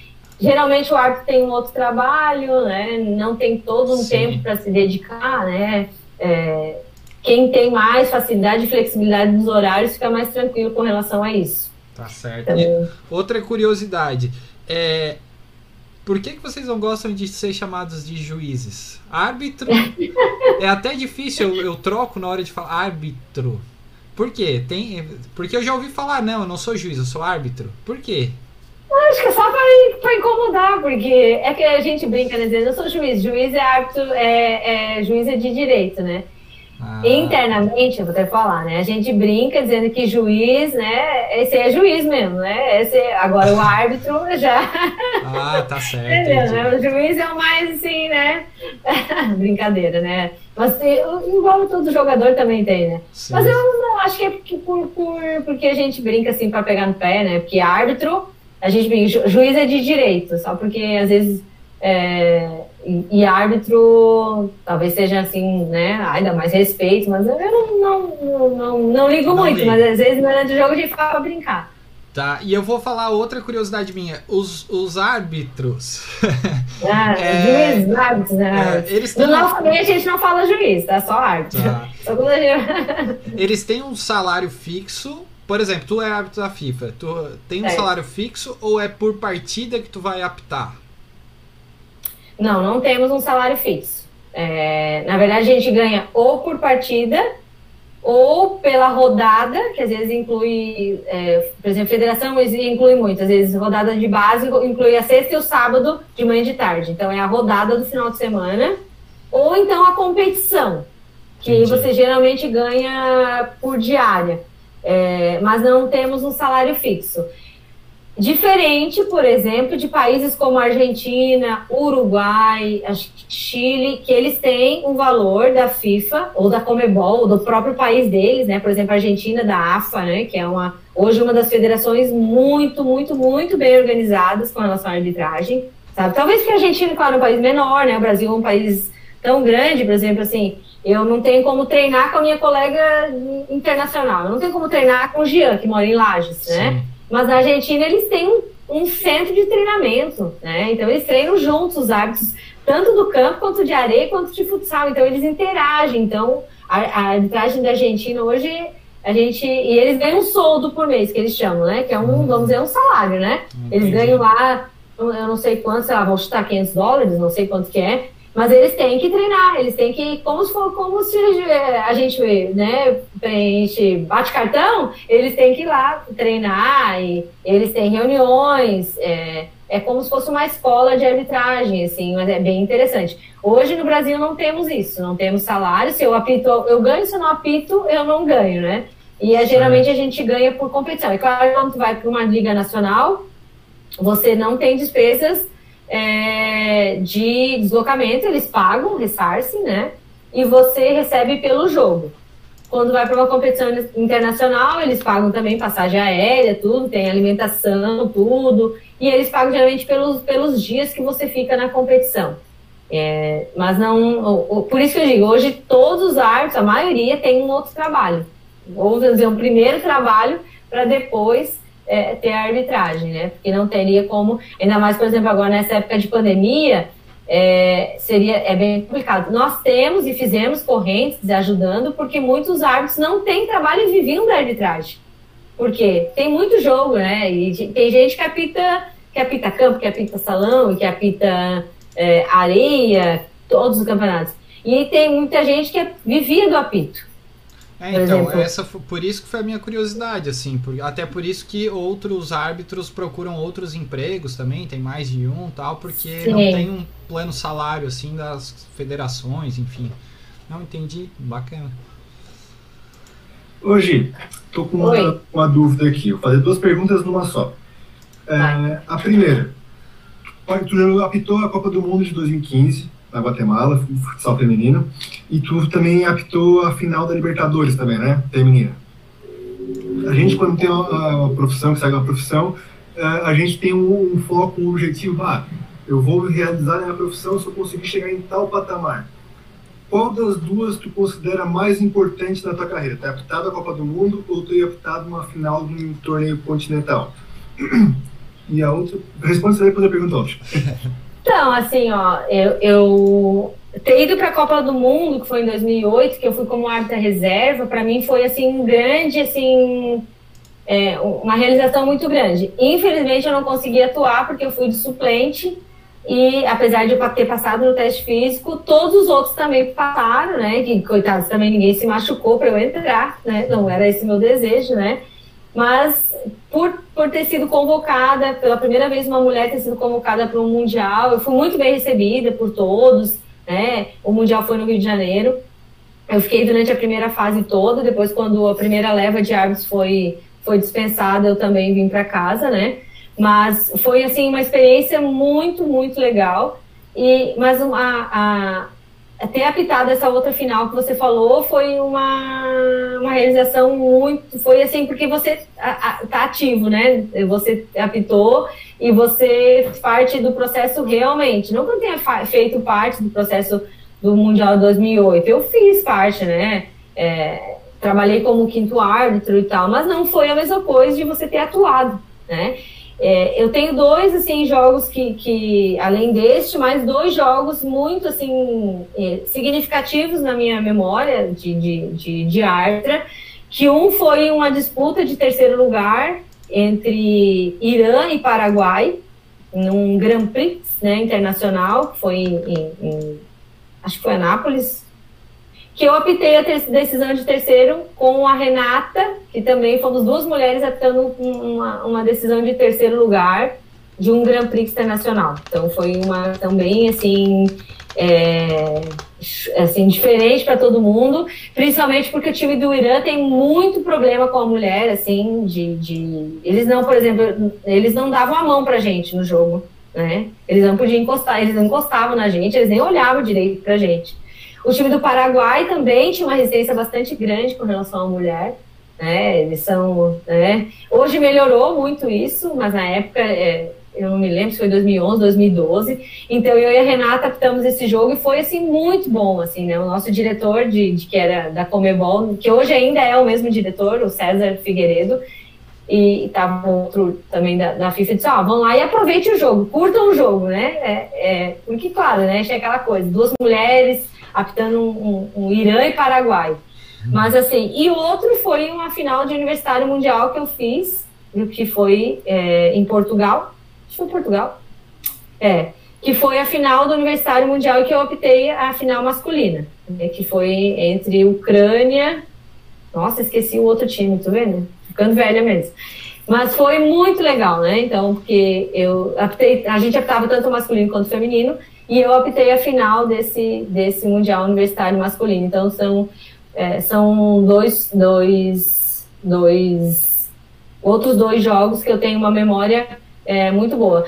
Geralmente o árbitro tem um outro trabalho, né? Não tem todo um Sim. tempo para se dedicar, né? É, quem tem mais facilidade e flexibilidade nos horários fica mais tranquilo com relação a isso. Tá certo. Então, outra curiosidade, é, por que, que vocês não gostam de ser chamados de juízes? Árbitro é até difícil, eu, eu, troco na hora de falar árbitro. Por quê? Tem, porque eu já ouvi falar, não, eu não sou juiz, eu sou árbitro. Por quê? Acho que é só para incomodar, porque é que a gente brinca, né? Dizendo, eu sou juiz, juiz é árbitro, é, é juiz é de direito, né? Ah. Internamente, eu vou até falar, né? A gente brinca dizendo que juiz, né? Esse é juiz mesmo, né? Esse, agora o árbitro já. Ah, tá certo. Entendeu, né? O juiz é o mais assim, né? Brincadeira, né? Mas igual todo jogador também tem, né? Sim. Mas eu não acho que é porque, por, por, porque a gente brinca assim para pegar no pé, né? Porque árbitro, a gente brinca, juiz é de direito, só porque às vezes. É, e, e, árbitro talvez seja assim, né? Ainda mais respeito, mas eu não, não, não, não, ligo não muito, ligo. mas às vezes durante o jogo a gente fala pra brincar. Tá, e eu vou falar outra curiosidade minha. Os, os árbitros. Ah, é, juiz, árbitros, né? É, eles têm... No nosso meio a gente não fala juiz, tá? Só árbitro. Tá. Só gente... eles têm um salário fixo. Por exemplo, tu é árbitro da FIFA. Tu tem um é. salário fixo ou é por partida que tu vai apitar? Não, não temos um salário fixo. É, na verdade, a gente ganha ou por partida ou pela rodada, que às vezes inclui, é, por exemplo, federação inclui muito, às vezes rodada de base inclui a sexta e o sábado de manhã e de tarde. Então é a rodada do final de semana, ou então a competição, que Entendi. você geralmente ganha por diária. É, mas não temos um salário fixo. Diferente, por exemplo, de países como Argentina, Uruguai, Chile, que eles têm um valor da FIFA ou da Comebol, ou do próprio país deles, né? Por exemplo, a Argentina da AFA, né? Que é uma hoje uma das federações muito, muito, muito bem organizadas com relação à arbitragem, sabe? Talvez que a Argentina, claro, é um país menor, né? O Brasil é um país tão grande, por exemplo, assim, eu não tenho como treinar com a minha colega internacional, eu não tenho como treinar com o Jean, que mora em Lages, né? Mas na Argentina eles têm um, um centro de treinamento, né? Então eles treinam juntos os árbitros, tanto do campo quanto de areia quanto de futsal. Então eles interagem. Então a, a arbitragem da Argentina hoje a gente e eles ganham um soldo por mês que eles chamam, né? Que é um, vamos dizer, um salário, né? Eles ganham lá, eu não sei quanto, sei lá, vão chutar 500 dólares, não sei quanto que é, mas eles têm que treinar, eles têm que, como se, como se a gente né, preenche, bate cartão, eles têm que ir lá treinar, e eles têm reuniões, é, é como se fosse uma escola de arbitragem, assim, mas é bem interessante. Hoje no Brasil não temos isso, não temos salário, se eu apito, eu ganho, se eu não apito, eu não ganho, né? E é, geralmente a gente ganha por competição. É claro, quando tu vai para uma liga nacional, você não tem despesas é, de deslocamento, eles pagam, ressarcem, né? E você recebe pelo jogo. Quando vai para uma competição internacional, eles pagam também passagem aérea, tudo, tem alimentação, tudo. E eles pagam geralmente pelos, pelos dias que você fica na competição. É, mas não. Por isso que eu digo, hoje todos os árbitros, a maioria, tem um outro trabalho. Ou dizer, um primeiro trabalho para depois é, ter a arbitragem, né? Porque não teria como, ainda mais, por exemplo, agora nessa época de pandemia, é, seria é bem complicado. Nós temos e fizemos correntes ajudando, porque muitos árbitros não têm trabalho e viviam da arbitragem. Porque tem muito jogo, né? E tem gente que apita, que apita campo, que apita salão, que apita é, areia, todos os campeonatos. E tem muita gente que vivia do apito. É, então, exemplo, essa por isso que foi a minha curiosidade, assim, por, até por isso que outros árbitros procuram outros empregos também, tem mais de um tal, porque sim. não tem um plano salário, assim, das federações, enfim. Não entendi, bacana. Hoje, tô com uma, uma, dúvida aqui, vou fazer duas perguntas numa só. É, a primeira, tu apitou a Copa do Mundo de 2015, na Guatemala, futsal feminino, e tu também apitou a final da Libertadores também, né, feminina. A gente, quando tem uma, uma profissão, que segue uma profissão, é, a gente tem um, um, foco, um objetivo, ah, eu vou realizar a minha profissão se eu conseguir chegar em tal patamar. Qual das duas tu considera mais importante na tua carreira? Ter apitado a Copa do Mundo ou ter apitado uma final de um torneio continental? E a outra... Responde isso aí, eu pergunto outra. Então, assim, ó, eu, eu ter ido para a Copa do Mundo, que foi em 2008, que eu fui como árbitra reserva, para mim foi assim um grande, assim, é, uma realização muito grande. Infelizmente eu não consegui atuar porque eu fui de suplente e apesar de eu ter passado no teste físico, todos os outros também passaram, né? Que coitados também ninguém se machucou para eu entrar, né? Não era esse meu desejo, né? Mas por, por ter sido convocada, pela primeira vez uma mulher ter sido convocada para um Mundial. Eu fui muito bem recebida por todos, né? O Mundial foi no Rio de Janeiro. Eu fiquei durante a primeira fase toda, depois quando a primeira leva de árbitros foi, foi dispensada, eu também vim para casa, né? Mas foi, assim, uma experiência muito, muito legal. E, mas a, a, ter apitado essa outra final que você falou foi uma, uma realização muito. Foi assim, porque você está ativo, né? Você apitou e você parte do processo realmente. Não que eu tenha feito parte do processo do Mundial 2008, eu fiz parte, né? É, trabalhei como quinto árbitro e tal, mas não foi a mesma coisa de você ter atuado, né? É, eu tenho dois assim jogos que, que além deste, mais dois jogos muito assim é, significativos na minha memória de, de, de, de Artra, que um foi uma disputa de terceiro lugar entre Irã e Paraguai num Grand Prix né, internacional que foi em, em, em acho que foi Anápolis que eu optei a decisão de terceiro com a Renata, que também fomos duas mulheres apitando uma, uma decisão de terceiro lugar de um Grand Prix internacional. Então foi uma também assim é, assim diferente para todo mundo, principalmente porque o time do Irã tem muito problema com a mulher, assim, de, de eles não, por exemplo, eles não davam a mão para gente no jogo, né? Eles não podiam encostar, eles não encostavam na gente, eles nem olhavam direito para gente. O time do Paraguai também tinha uma resistência bastante grande com relação à mulher. Né? Eles são. Né? Hoje melhorou muito isso, mas na época. É, eu não me lembro se foi 2011, 2012. Então eu e a Renata captamos esse jogo e foi assim muito bom, assim, né? O nosso diretor de, de que era da Comebol, que hoje ainda é o mesmo diretor, o César Figueiredo, e estava outro também da, da FIFA disse, ó, oh, vão lá e aproveite o jogo, curtam o jogo, né? É, é, porque, claro, né, tinha aquela coisa, duas mulheres apitando um, um, um Irã e Paraguai. Mas assim, e outro foi uma final de Universitário Mundial que eu fiz, que foi é, em Portugal. Acho que foi Portugal. É, que foi a final do Universitário Mundial e que eu optei a final masculina, né, que foi entre Ucrânia. Nossa, esqueci o outro time, tu vendo? Ficando velha mesmo. Mas foi muito legal, né? Então, porque eu optei, a gente optava tanto masculino quanto feminino, e eu optei a final desse, desse Mundial Universitário Masculino. Então, são, é, são dois, dois, dois, outros dois jogos que eu tenho uma memória é, muito boa.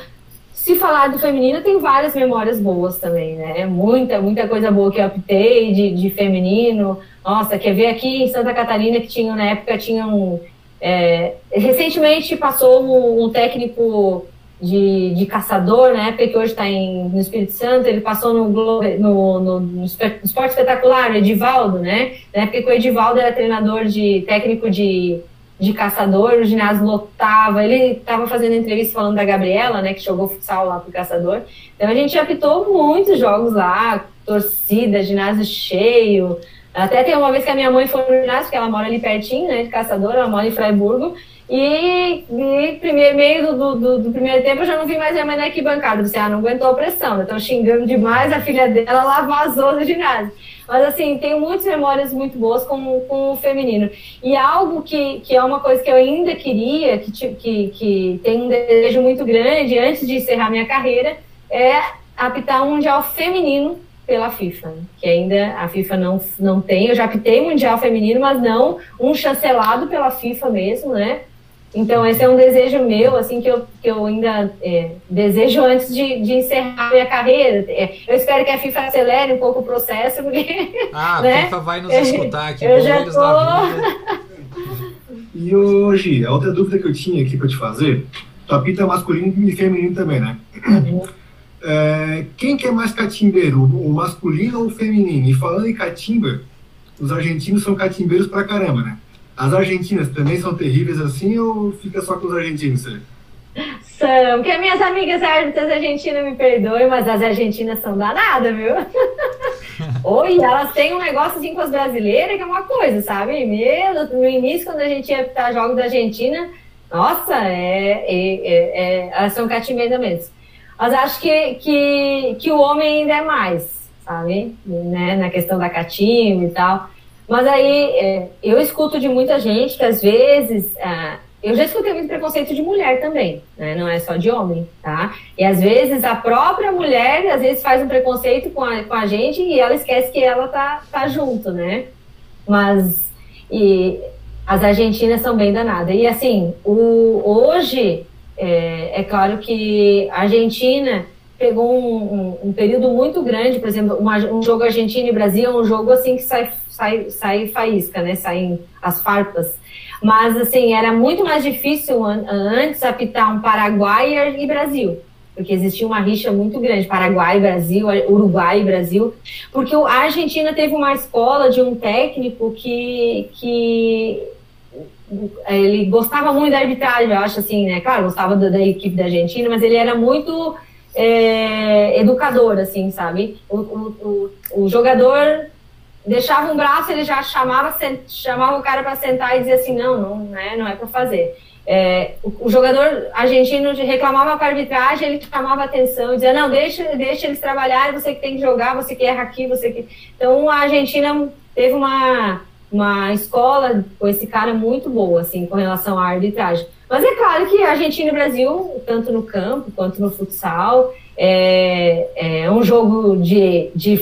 Se falar do feminino, tem várias memórias boas também, né? Muita, muita coisa boa que eu optei de, de feminino. Nossa, quer ver aqui em Santa Catarina que tinha, na época, tinha um... É, recentemente passou um, um técnico de, de caçador, né? Porque hoje está no Espírito Santo, ele passou no, no, no, no esporte espetacular, Edivaldo, né? Na época que o Edivaldo era treinador de técnico de, de caçador, o ginásio lotava, ele estava fazendo entrevista falando da Gabriela, né? Que jogou futsal lá pro caçador. Então a gente apitou muitos jogos lá, torcida, ginásio cheio. Até tem uma vez que a minha mãe foi no ginásio, porque ela mora ali pertinho, né? De caçador, ela mora em Freiburgo. E, e primeiro, meio do, do, do, primeiro tempo eu já não vi mais minha mãe na arquibancada. Você ah, não aguentou a pressão, estão xingando demais a filha dela, lá vazou do ginásio. Mas assim, tenho muitas memórias muito boas com, com o feminino. E algo que, que é uma coisa que eu ainda queria, que, que, que tem um desejo muito grande antes de encerrar minha carreira, é apitar um mundial feminino pela FIFA, que ainda a FIFA não, não tem. Eu já apitei mundial feminino, mas não um chancelado pela FIFA mesmo, né? Então, esse é um desejo meu, assim, que eu, que eu ainda é, desejo antes de, de encerrar minha carreira. É, eu espero que a FIFA acelere um pouco o processo, porque... Ah, né? a FIFA vai nos escutar aqui, eu já tô... E hoje, a outra dúvida que eu tinha aqui para te fazer, tu apita masculino e feminino também, né? Uhum. É, quem que é mais catimbeiro, o masculino ou o feminino? E falando em catimba, os argentinos são catimbeiros pra caramba, né? As argentinas também são terríveis assim ou fica só com os argentinos? Sabe? São, porque minhas amigas árbitras argentinas me perdoem, mas as argentinas são danadas, viu? Oi, elas têm um negócio assim com as brasileiras que é uma coisa, sabe? Meu, no início, quando a gente ia para jogos da Argentina, nossa, é, é, é, é elas são catimeiras mesmo. Mas acho que, que, que o homem ainda é mais, sabe? Né? Na questão da catimba e tal. Mas aí é, eu escuto de muita gente que às vezes é, eu já escutei muito preconceito de mulher também, né? Não é só de homem, tá? E às vezes a própria mulher, às vezes faz um preconceito com a, com a gente e ela esquece que ela tá, tá junto, né? Mas e as argentinas são bem danadas. E assim, o, hoje é, é claro que a Argentina pegou um, um, um, período muito grande, por exemplo, uma, um jogo Argentina e Brasil é um jogo assim que sai, sai, sai faísca, né? Saem as farpas. Mas, assim, era muito mais difícil an antes apitar um Paraguai e Brasil. Porque existia uma rixa muito grande, Paraguai, Brasil, Uruguai, Brasil. Porque a Argentina teve uma escola de um técnico que, que ele gostava muito da arbitragem, eu acho assim, né? Claro, gostava da, da equipe da Argentina, mas ele era muito é, educador, assim, sabe? O, o, o, o, jogador deixava um braço, ele já chamava, chamava o cara para sentar e dizia assim, não, não, né, não é para fazer. É, o, jogador argentino reclamava com a arbitragem, ele chamava atenção dizia, não, deixa, deixa eles trabalharem, você que tem que jogar, você que erra aqui, você que... Então, a Argentina teve uma, uma escola com esse cara muito boa, assim, com relação à arbitragem. Mas é claro que Argentina e Brasil, tanto no campo quanto no futsal, é, é um jogo de, de,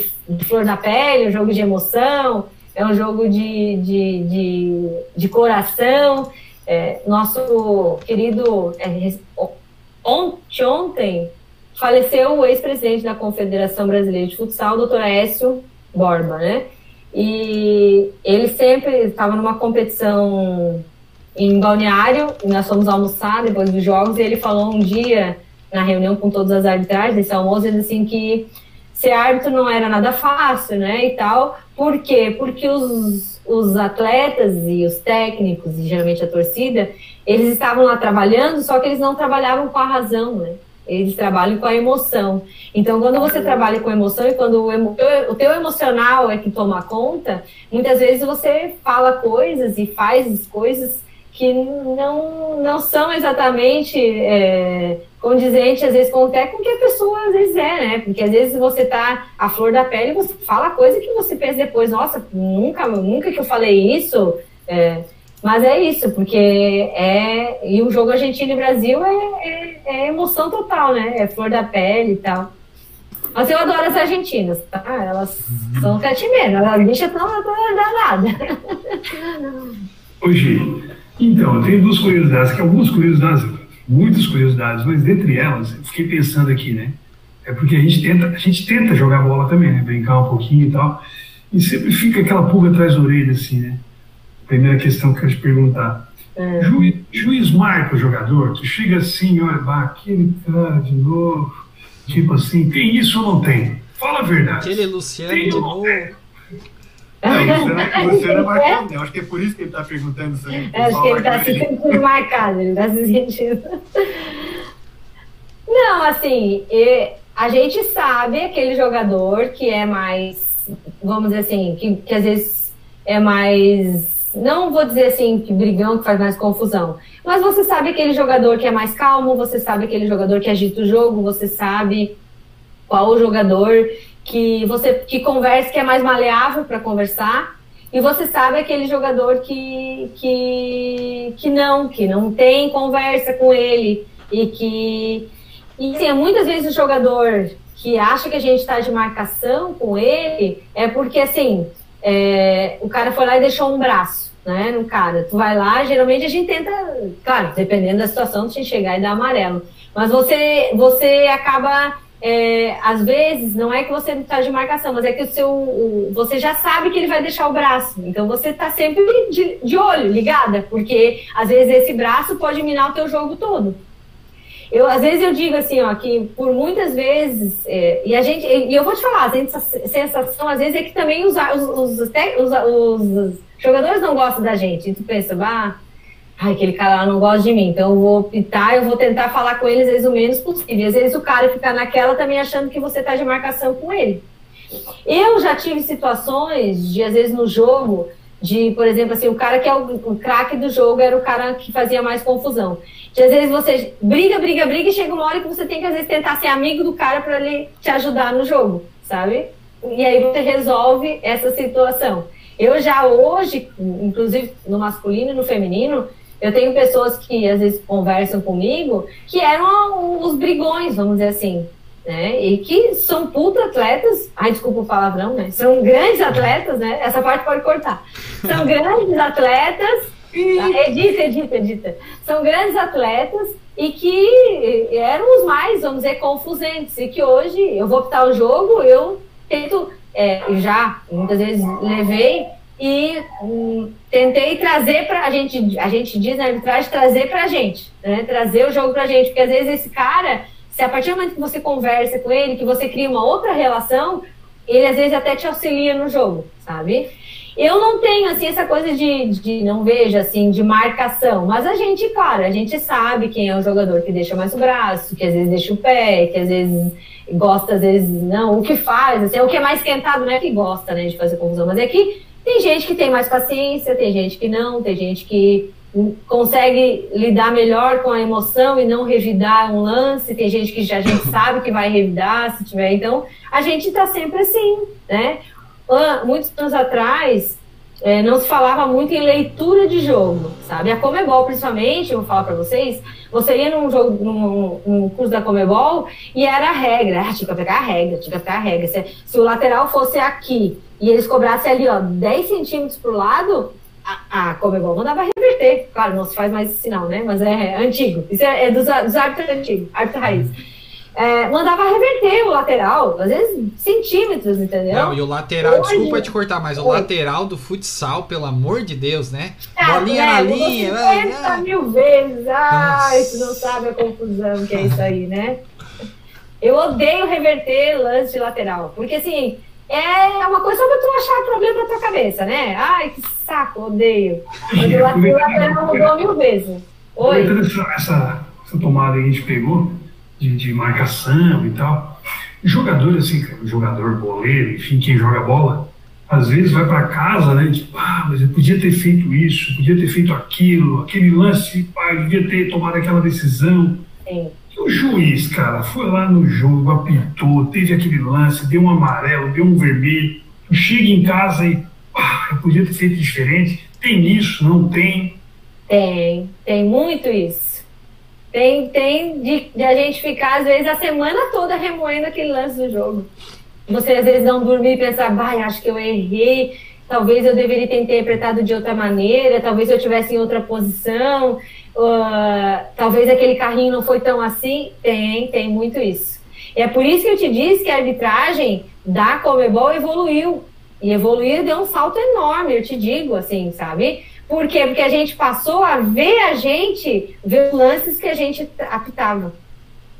flor na pele, um jogo de emoção, é um jogo de, de, de, de coração. É, nosso querido é, ontem, ontem faleceu o ex-presidente da Confederação Brasileira de Futsal, doutor Écio Borba, né? E ele sempre estava numa competição em Balneário, e nós fomos almoçar depois dos jogos, e ele falou um dia, na reunião com todas as arbitragens, esse almoço, ele assim que ser árbitro não era nada fácil, né, e tal. Por quê? Porque os, os atletas e os técnicos, e geralmente a torcida, eles estavam lá trabalhando, só que eles não trabalhavam com a razão, né? Eles trabalham com a emoção. Então, quando você trabalha com emoção e quando o, emo, o teu emocional é que toma conta, muitas vezes você fala coisas e faz coisas que não, não são exatamente é, condizentes, às vezes, com até com que a pessoa às vezes é, né? Porque às vezes você tá à flor da pele e você fala coisa que você pensa depois, nossa, nunca, nunca que eu falei isso. É, mas é isso, porque é. E o jogo Argentina e Brasil é, é, é emoção total, né? É flor da pele e tal. Mas eu adoro as argentinas, tá? Elas são catimeiras, as bichas estão danadas. Hoje, então, eu tenho duas curiosidades, que algumas curiosidades, muitas curiosidades, mas dentre elas, eu fiquei pensando aqui, né? É porque a gente tenta, a gente tenta jogar bola também, né? Brincar um pouquinho e tal. E sempre fica aquela pulga atrás da orelha, assim, né? Primeira questão que eu quero te perguntar. É. Juiz, juiz marca o jogador? Tu chega assim, olha, bah, aquele cara de novo. Tipo assim, tem isso ou não tem? Fala a verdade. Aquele Luciano tem de novo. Não, o Luciano é marcado, eu acho que é por isso que ele está perguntando isso aí. Acho que ele está se sentindo marcado, ele está se sentindo. Não, assim, a gente sabe aquele jogador que é mais, vamos dizer assim, que, que às vezes é mais. Não vou dizer assim que brigão, que faz mais confusão. Mas você sabe aquele jogador que é mais calmo, você sabe aquele jogador que agita o jogo, você sabe qual o jogador que você que conversa, que é mais maleável para conversar, e você sabe aquele jogador que, que, que não, que não tem conversa com ele, e que. E assim, muitas vezes o jogador que acha que a gente está de marcação com ele é porque assim é, o cara foi lá e deixou um braço né, no cara. Tu vai lá, geralmente a gente tenta, claro, dependendo da situação, te chegar e dar amarelo. Mas você, você acaba é, às vezes não é que você está de marcação, mas é que o seu, o, você já sabe que ele vai deixar o braço. Então você está sempre de, de, olho, ligada, porque às vezes esse braço pode minar o teu jogo todo. Eu, às vezes eu digo assim, ó, que por muitas vezes, é, e a gente, e eu vou te falar, a sensação às vezes é que também os, os, os, os jogadores não gostam da gente. E tu pensa, bah, Ai, aquele cara lá não gosta de mim, então eu vou optar, eu vou tentar falar com eles vezes o menos possível. Às vezes o cara fica naquela também achando que você está de marcação com ele. Eu já tive situações de, às vezes, no jogo, de, por exemplo, assim, o cara que é o, o craque do jogo era o cara que fazia mais confusão. De, às vezes você briga, briga, briga e chega uma hora que você tem que, às vezes, tentar ser amigo do cara para ele te ajudar no jogo, sabe? E aí você resolve essa situação. Eu já hoje, inclusive no masculino e no feminino, eu tenho pessoas que às vezes conversam comigo que eram os brigões, vamos dizer assim, né? E que são puta atletas, ai, desculpa o palavrão, né? São grandes atletas, né? Essa parte pode cortar. São grandes atletas, edita, edita, edita. São grandes atletas e que eram os mais, vamos dizer, confusentes. E que hoje eu vou optar o jogo, eu tento, é, já muitas vezes levei e hum, tentei trazer para a gente, a gente diz na arbitragem, trazer para a gente, né? trazer o jogo para a gente, porque às vezes esse cara, se a partir do momento que você conversa com ele, que você cria uma outra relação, ele às vezes até te auxilia no jogo, sabe? Eu não tenho, assim, essa coisa de, de não vejo, assim, de marcação, mas a gente, claro, a gente sabe quem é o jogador que deixa mais o braço, que às vezes deixa o pé, que às vezes gosta, às vezes não, o que faz, assim, é o que é mais esquentado não é que gosta, né, de fazer confusão, mas é que tem gente que tem mais paciência, tem gente que não, tem gente que consegue lidar melhor com a emoção e não revidar um lance, tem gente que já a gente sabe que vai revidar se tiver. Então, a gente está sempre assim, né? Muitos anos atrás, é, não se falava muito em leitura de jogo, sabe? A Comebol, principalmente, eu vou falar para vocês, você ia num, jogo, num, num, curso da Comebol e era a regra, ah, tinha que pegar a regra, tinha que a regra. Se, se, o lateral fosse aqui e eles cobrassem ali, ó, 10 centímetros pro lado, a, a Comebol mandava reverter. Claro, não se faz mais esse sinal, né? Mas é, é antigo. Isso é, é dos, dos árbitros antigos, árbitro raiz é, mandava reverter o lateral, às vezes centímetros, entendeu? Não, e o lateral, Hoje, desculpa te cortar, mas o lateral do futsal, pelo amor de Deus, né? Ah, Bolinha é, na linha. 50 ah, mil vezes. Ai, tu não sabe a confusão que é isso aí, né? Eu odeio reverter lance de lateral, porque assim, é uma coisa só pra tu achar problema na tua cabeça, né? Ai, que saco, odeio. Mas o lateral mudou mil vezes. Oi. Essa, essa, tomada aí que a gente pegou, de, de marcação e tal. Jogador, assim, jogador, boleiro, enfim, quem joga bola, às vezes vai para casa, né? Tipo, ah, mas eu podia ter feito isso, podia ter feito aquilo, aquele lance, ah, eu devia ter tomado aquela decisão. Sim. E o juiz, cara, foi lá no jogo, apitou, teve aquele lance, deu um amarelo, deu um vermelho. Chega em casa e, ah, eu podia ter feito diferente. Tem isso, não tem? Tem, tem muito isso. Tem, tem de, de, a gente ficar, às vezes, a semana toda remoendo aquele lance do jogo. Você, às vezes, não dormir e pensar, vai, acho que eu errei, talvez eu deveria ter interpretado de outra maneira, talvez eu tivesse em outra posição, uh, talvez aquele carrinho não foi tão assim. Tem, tem muito isso. E é por isso que eu te disse que a arbitragem da Comebol evoluiu. E evoluiu deu um salto enorme, eu te digo, assim, sabe? Por quê? Porque a gente passou a ver a gente, ver os lances que a gente apitava.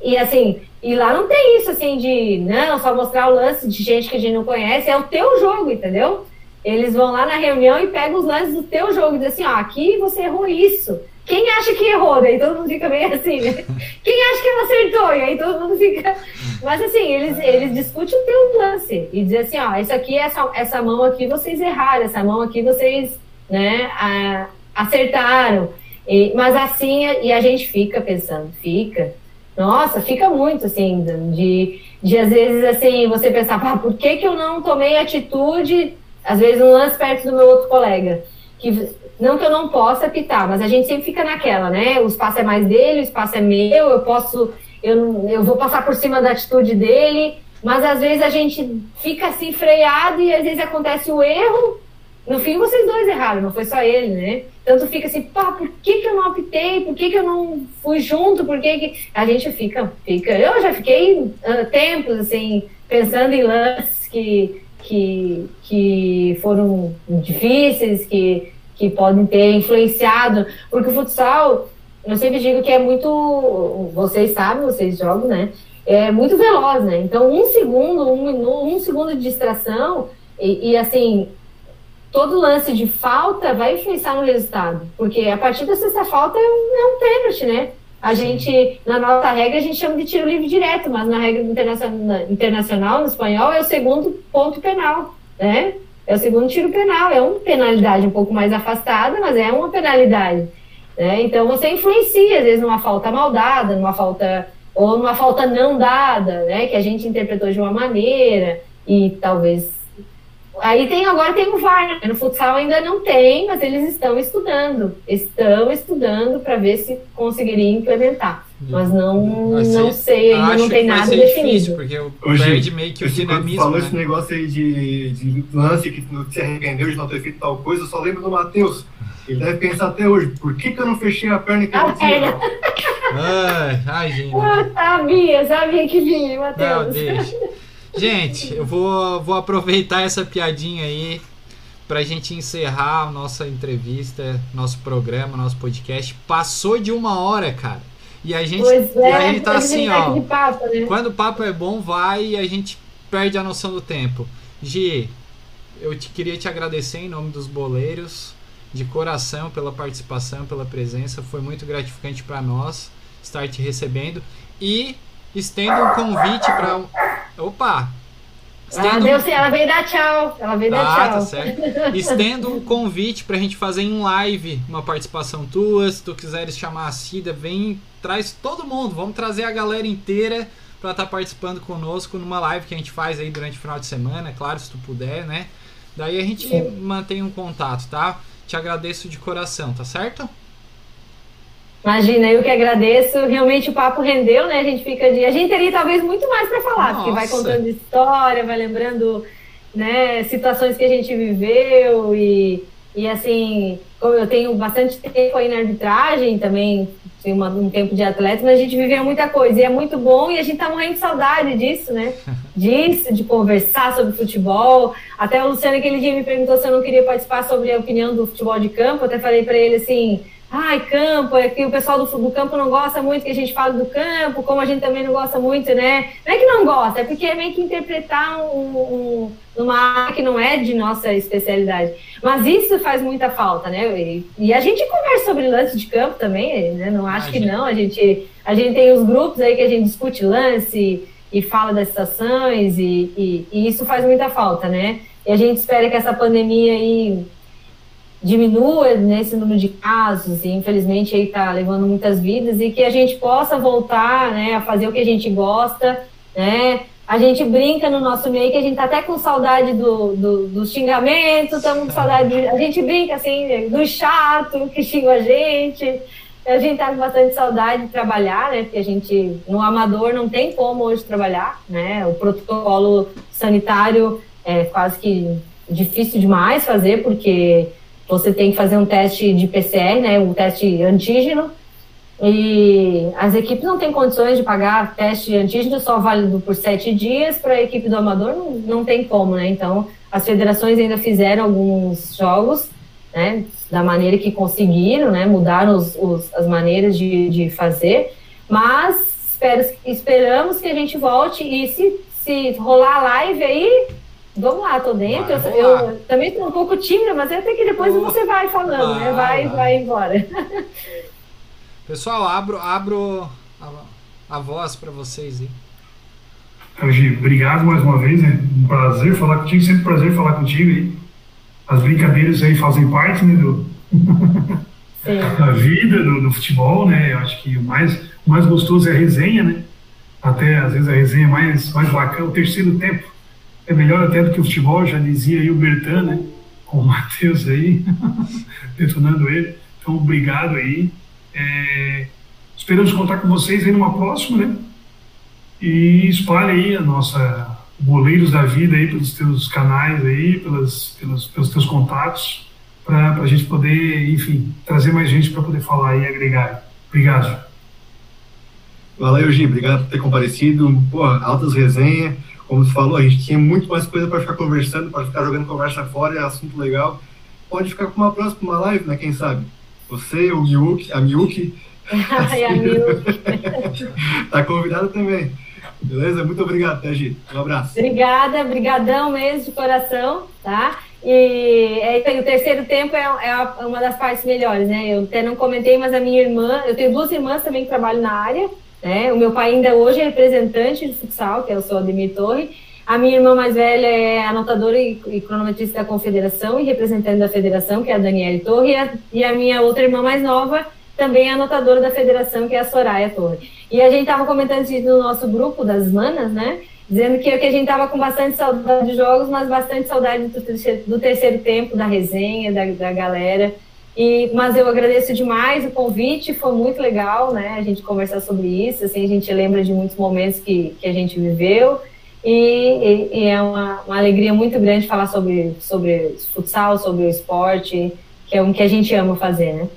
E assim, e lá não tem isso assim de, não, só mostrar o lance de gente que a gente não conhece, é o teu jogo, entendeu? Eles vão lá na reunião e pegam os lances do teu jogo e dizem assim, ó, aqui você errou isso. Quem acha que errou? Daí todo mundo fica meio assim, né? Quem acha que ela acertou? E aí todo mundo fica. Mas assim, eles, eles discutem o teu lance e dizem assim, ó, isso aqui, essa, essa mão aqui vocês erraram, essa mão aqui vocês né, a, acertaram. E, mas assim, e a gente fica pensando, fica. Nossa, fica muito assim, de, de às vezes assim, você pensar, ah, por que, que eu não tomei atitude, às vezes um lance perto do meu outro colega. Que, não que eu não possa apitar, mas a gente sempre fica naquela, né? O espaço é mais dele, o espaço é meu, eu posso, eu, eu vou passar por cima da atitude dele, mas às vezes a gente fica assim freado e às vezes acontece o erro no fim, vocês dois erraram, não foi só ele, né? Tanto fica assim, pá, por que, que eu não optei? Por que, que eu não fui junto? Por que, que. A gente fica, fica. Eu já fiquei uh, tempos, assim, pensando em lances que, que, que foram difíceis, que, que podem ter influenciado. Porque o futsal, eu sempre digo que é muito. Vocês sabem, vocês jogam, né? É muito veloz, né? Então, um segundo, um, um segundo de distração, e, e assim, todo lance de falta vai influenciar no resultado. Porque a partir da sexta falta é um, é um pênalti, né? A gente, na nossa regra, a gente chama de tiro livre direto, mas na regra internacional, internacional no espanhol, é o segundo ponto penal, né? É o segundo tiro penal, é uma penalidade um pouco mais afastada, mas é uma penalidade. Né? Então você influencia, às vezes, numa falta mal dada, numa falta, ou numa falta não dada, né? Que a gente interpretou de uma maneira, e talvez Aí tem agora tem o VAR, né? no futsal ainda não tem, mas eles estão estudando, estão estudando para ver se conseguiriam implementar. Mas não, Assim, não sei, ainda não tem que nada definido. difícil, porque o- Hoje, perde meio que o dinamismo. falou né? esse negócio aí de, de lance que não se arrependeu de não ter feito tal coisa, eu só lembro do Matheus. Ele deve pensar até hoje, por que, que eu não fechei a perna e A cima? perna. Ai, ai, gente. Ah, sabia, sabia que vinha, Não, Matheus. deixa. Gente, eu vou, vou aproveitar essa piadinha aí pra gente encerrar a nossa entrevista, nosso programa, nosso podcast. Passou de uma hora, cara. E a gente, Pois e a é, gente tá a assim, tá aqui ó. papo, né? Quando o papo é bom, vai e a gente perde a noção do tempo. Gi, eu te queria te agradecer em nome dos boleiros, de coração, pela participação, pela presença. Foi muito gratificante para nós estar te recebendo. E estendo um convite para. Opa! Estendo deu, ela veio dar tchau. Ela veio dar ah, tchau. tá certo. Estendo um convite pra gente fazer em live uma participação tua. Se tu quiseres chamar a Cida, vem, traz todo mundo. Vamos trazer a galera inteira pra estar participando conosco numa live que a gente faz aí durante o final de semana, é claro, se tu puder, né? Daí a gente Sim. mantém um contato, tá? Te agradeço de coração, tá certo? Imagina, eu que agradeço. Realmente o papo rendeu, né? A gente fica de. A gente teria talvez muito mais para falar, porque vai Nossa. contando história, vai lembrando né, situações que a gente viveu e, e assim, como eu tenho bastante tempo aí na arbitragem, também tenho uma- um tempo de atleta, mas a gente viveu muita coisa e é muito bom e a gente tá morrendo de saudade disso, né? Disso, de conversar sobre futebol. Até o Luciano aquele dia me perguntou se eu não queria participar sobre a opinião do futebol de campo, eu até falei para ele assim. Ai, campo, é que o pessoal do, do campo não gosta muito que a gente fale do campo, como a gente também não gosta muito, né? Não é que não gosta, é porque é meio que interpretar um, um, numa área que não é de nossa especialidade. Mas isso faz muita falta, né? E, e a gente conversa sobre lance de campo também, né? Não acho que não. A gente, a gente tem os grupos aí que a gente discute lance e fala das estações e, e, e isso faz muita falta, né? E a gente espera que essa pandemia aí diminua nesse número de casos e infelizmente aí tá levando muitas vidas e que a gente possa voltar, né, a fazer o que a gente gosta, né? A gente brinca no nosso meio que a gente tá até com saudade do, do, do xingamento, estamos com saudade, de, a gente brinca assim, do chato que xinga a gente. A gente tá com bastante saudade de trabalhar, né? Porque a gente, no amador, não tem como hoje trabalhar, né? O protocolo sanitário é quase que difícil demais fazer, porque você tem que fazer um teste de PCR, né, o teste antígeno, e as equipes não têm condições de pagar teste antígeno só válido por sete dias, para a equipe do amador não, não tem como, né, então as federações ainda fizeram alguns jogos, né, da maneira que conseguiram, né, mudaram os, os, as maneiras de, de fazer, mas espero, esperamos que a gente volte e se, se rolar a live aí, Vamos lá, tô dentro. Vai eu, eu também estou um pouco tímida, mas até que depois Oh, você vai falando, né? vai, Vai, vai. vai embora. Pessoal, abro, abro a, a voz pra vocês aí. Então, Gi, obrigado mais uma vez, né? Um prazer falar contigo, sempre um prazer falar contigo aí. As brincadeiras aí fazem parte, né, do, da vida, do, do futebol, né? Eu acho que o mais, o mais gostoso é a resenha, né? Até, às vezes, a resenha mais, mais bacana, o terceiro tempo é melhor até do que o futebol, já dizia aí o Bertan, né? Com o Matheus aí, detonando ele. Então, obrigado aí. É, esperamos contar com vocês aí numa próxima, né? E espalhe aí a nossa boleiros da vida aí pelos teus canais aí, pelas, pelos, pelos teus contatos, para a gente poder, enfim, trazer mais gente para poder falar e agregar. Obrigado. Valeu, Gi. Obrigado por ter comparecido. Pô, altas resenhas. Como você falou, a gente tinha muito mais coisa para ficar conversando, para ficar jogando conversa fora, é assunto legal. Pode ficar com uma próxima uma live, né? Quem sabe? Você, o Miyuki, a Miyuki, Ai, amigo. tá convidado também. Beleza? Muito obrigado, tá, Gi? Um abraço. Obrigada, brigadão mesmo de coração, tá? E é o terceiro tempo é, é a- uma das partes melhores, né? Eu até não comentei, mas a minha irmã, eu tenho duas irmãs também que trabalham na área, né? O meu pai ainda hoje é representante de futsal, que é o seu Ademir Torre. A minha irmã mais velha é anotadora e, cronometrista da confederação e representante da federação, que é a Daniele Torre. E a, e a minha outra irmã mais nova também é anotadora da federação, que é a Soraya Torre. E a gente estava comentando isso no nosso grupo das manas, né? dizendo que, que a gente estava com bastante saudade de jogos, mas bastante saudade do, do terceiro tempo, da resenha, da, da galera. E, mas eu agradeço demais o convite, foi muito legal, né? A gente conversar sobre isso, assim, a gente lembra de muitos momentos que, que a gente viveu. E, e, e é uma, uma, alegria muito grande falar sobre, sobre futsal, sobre o esporte, que é o que a gente ama fazer, né?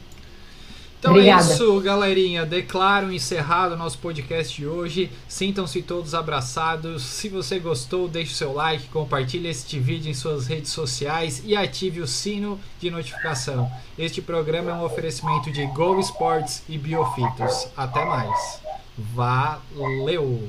Então é Obrigada. é isso, galerinha. Declaro encerrado o nosso podcast de hoje. Sintam-se todos abraçados. Se você gostou, deixe o seu like, compartilhe este vídeo em suas redes sociais e ative o sino de notificação. Este programa é um oferecimento de Go Sports e Biofitos. Até mais. Valeu!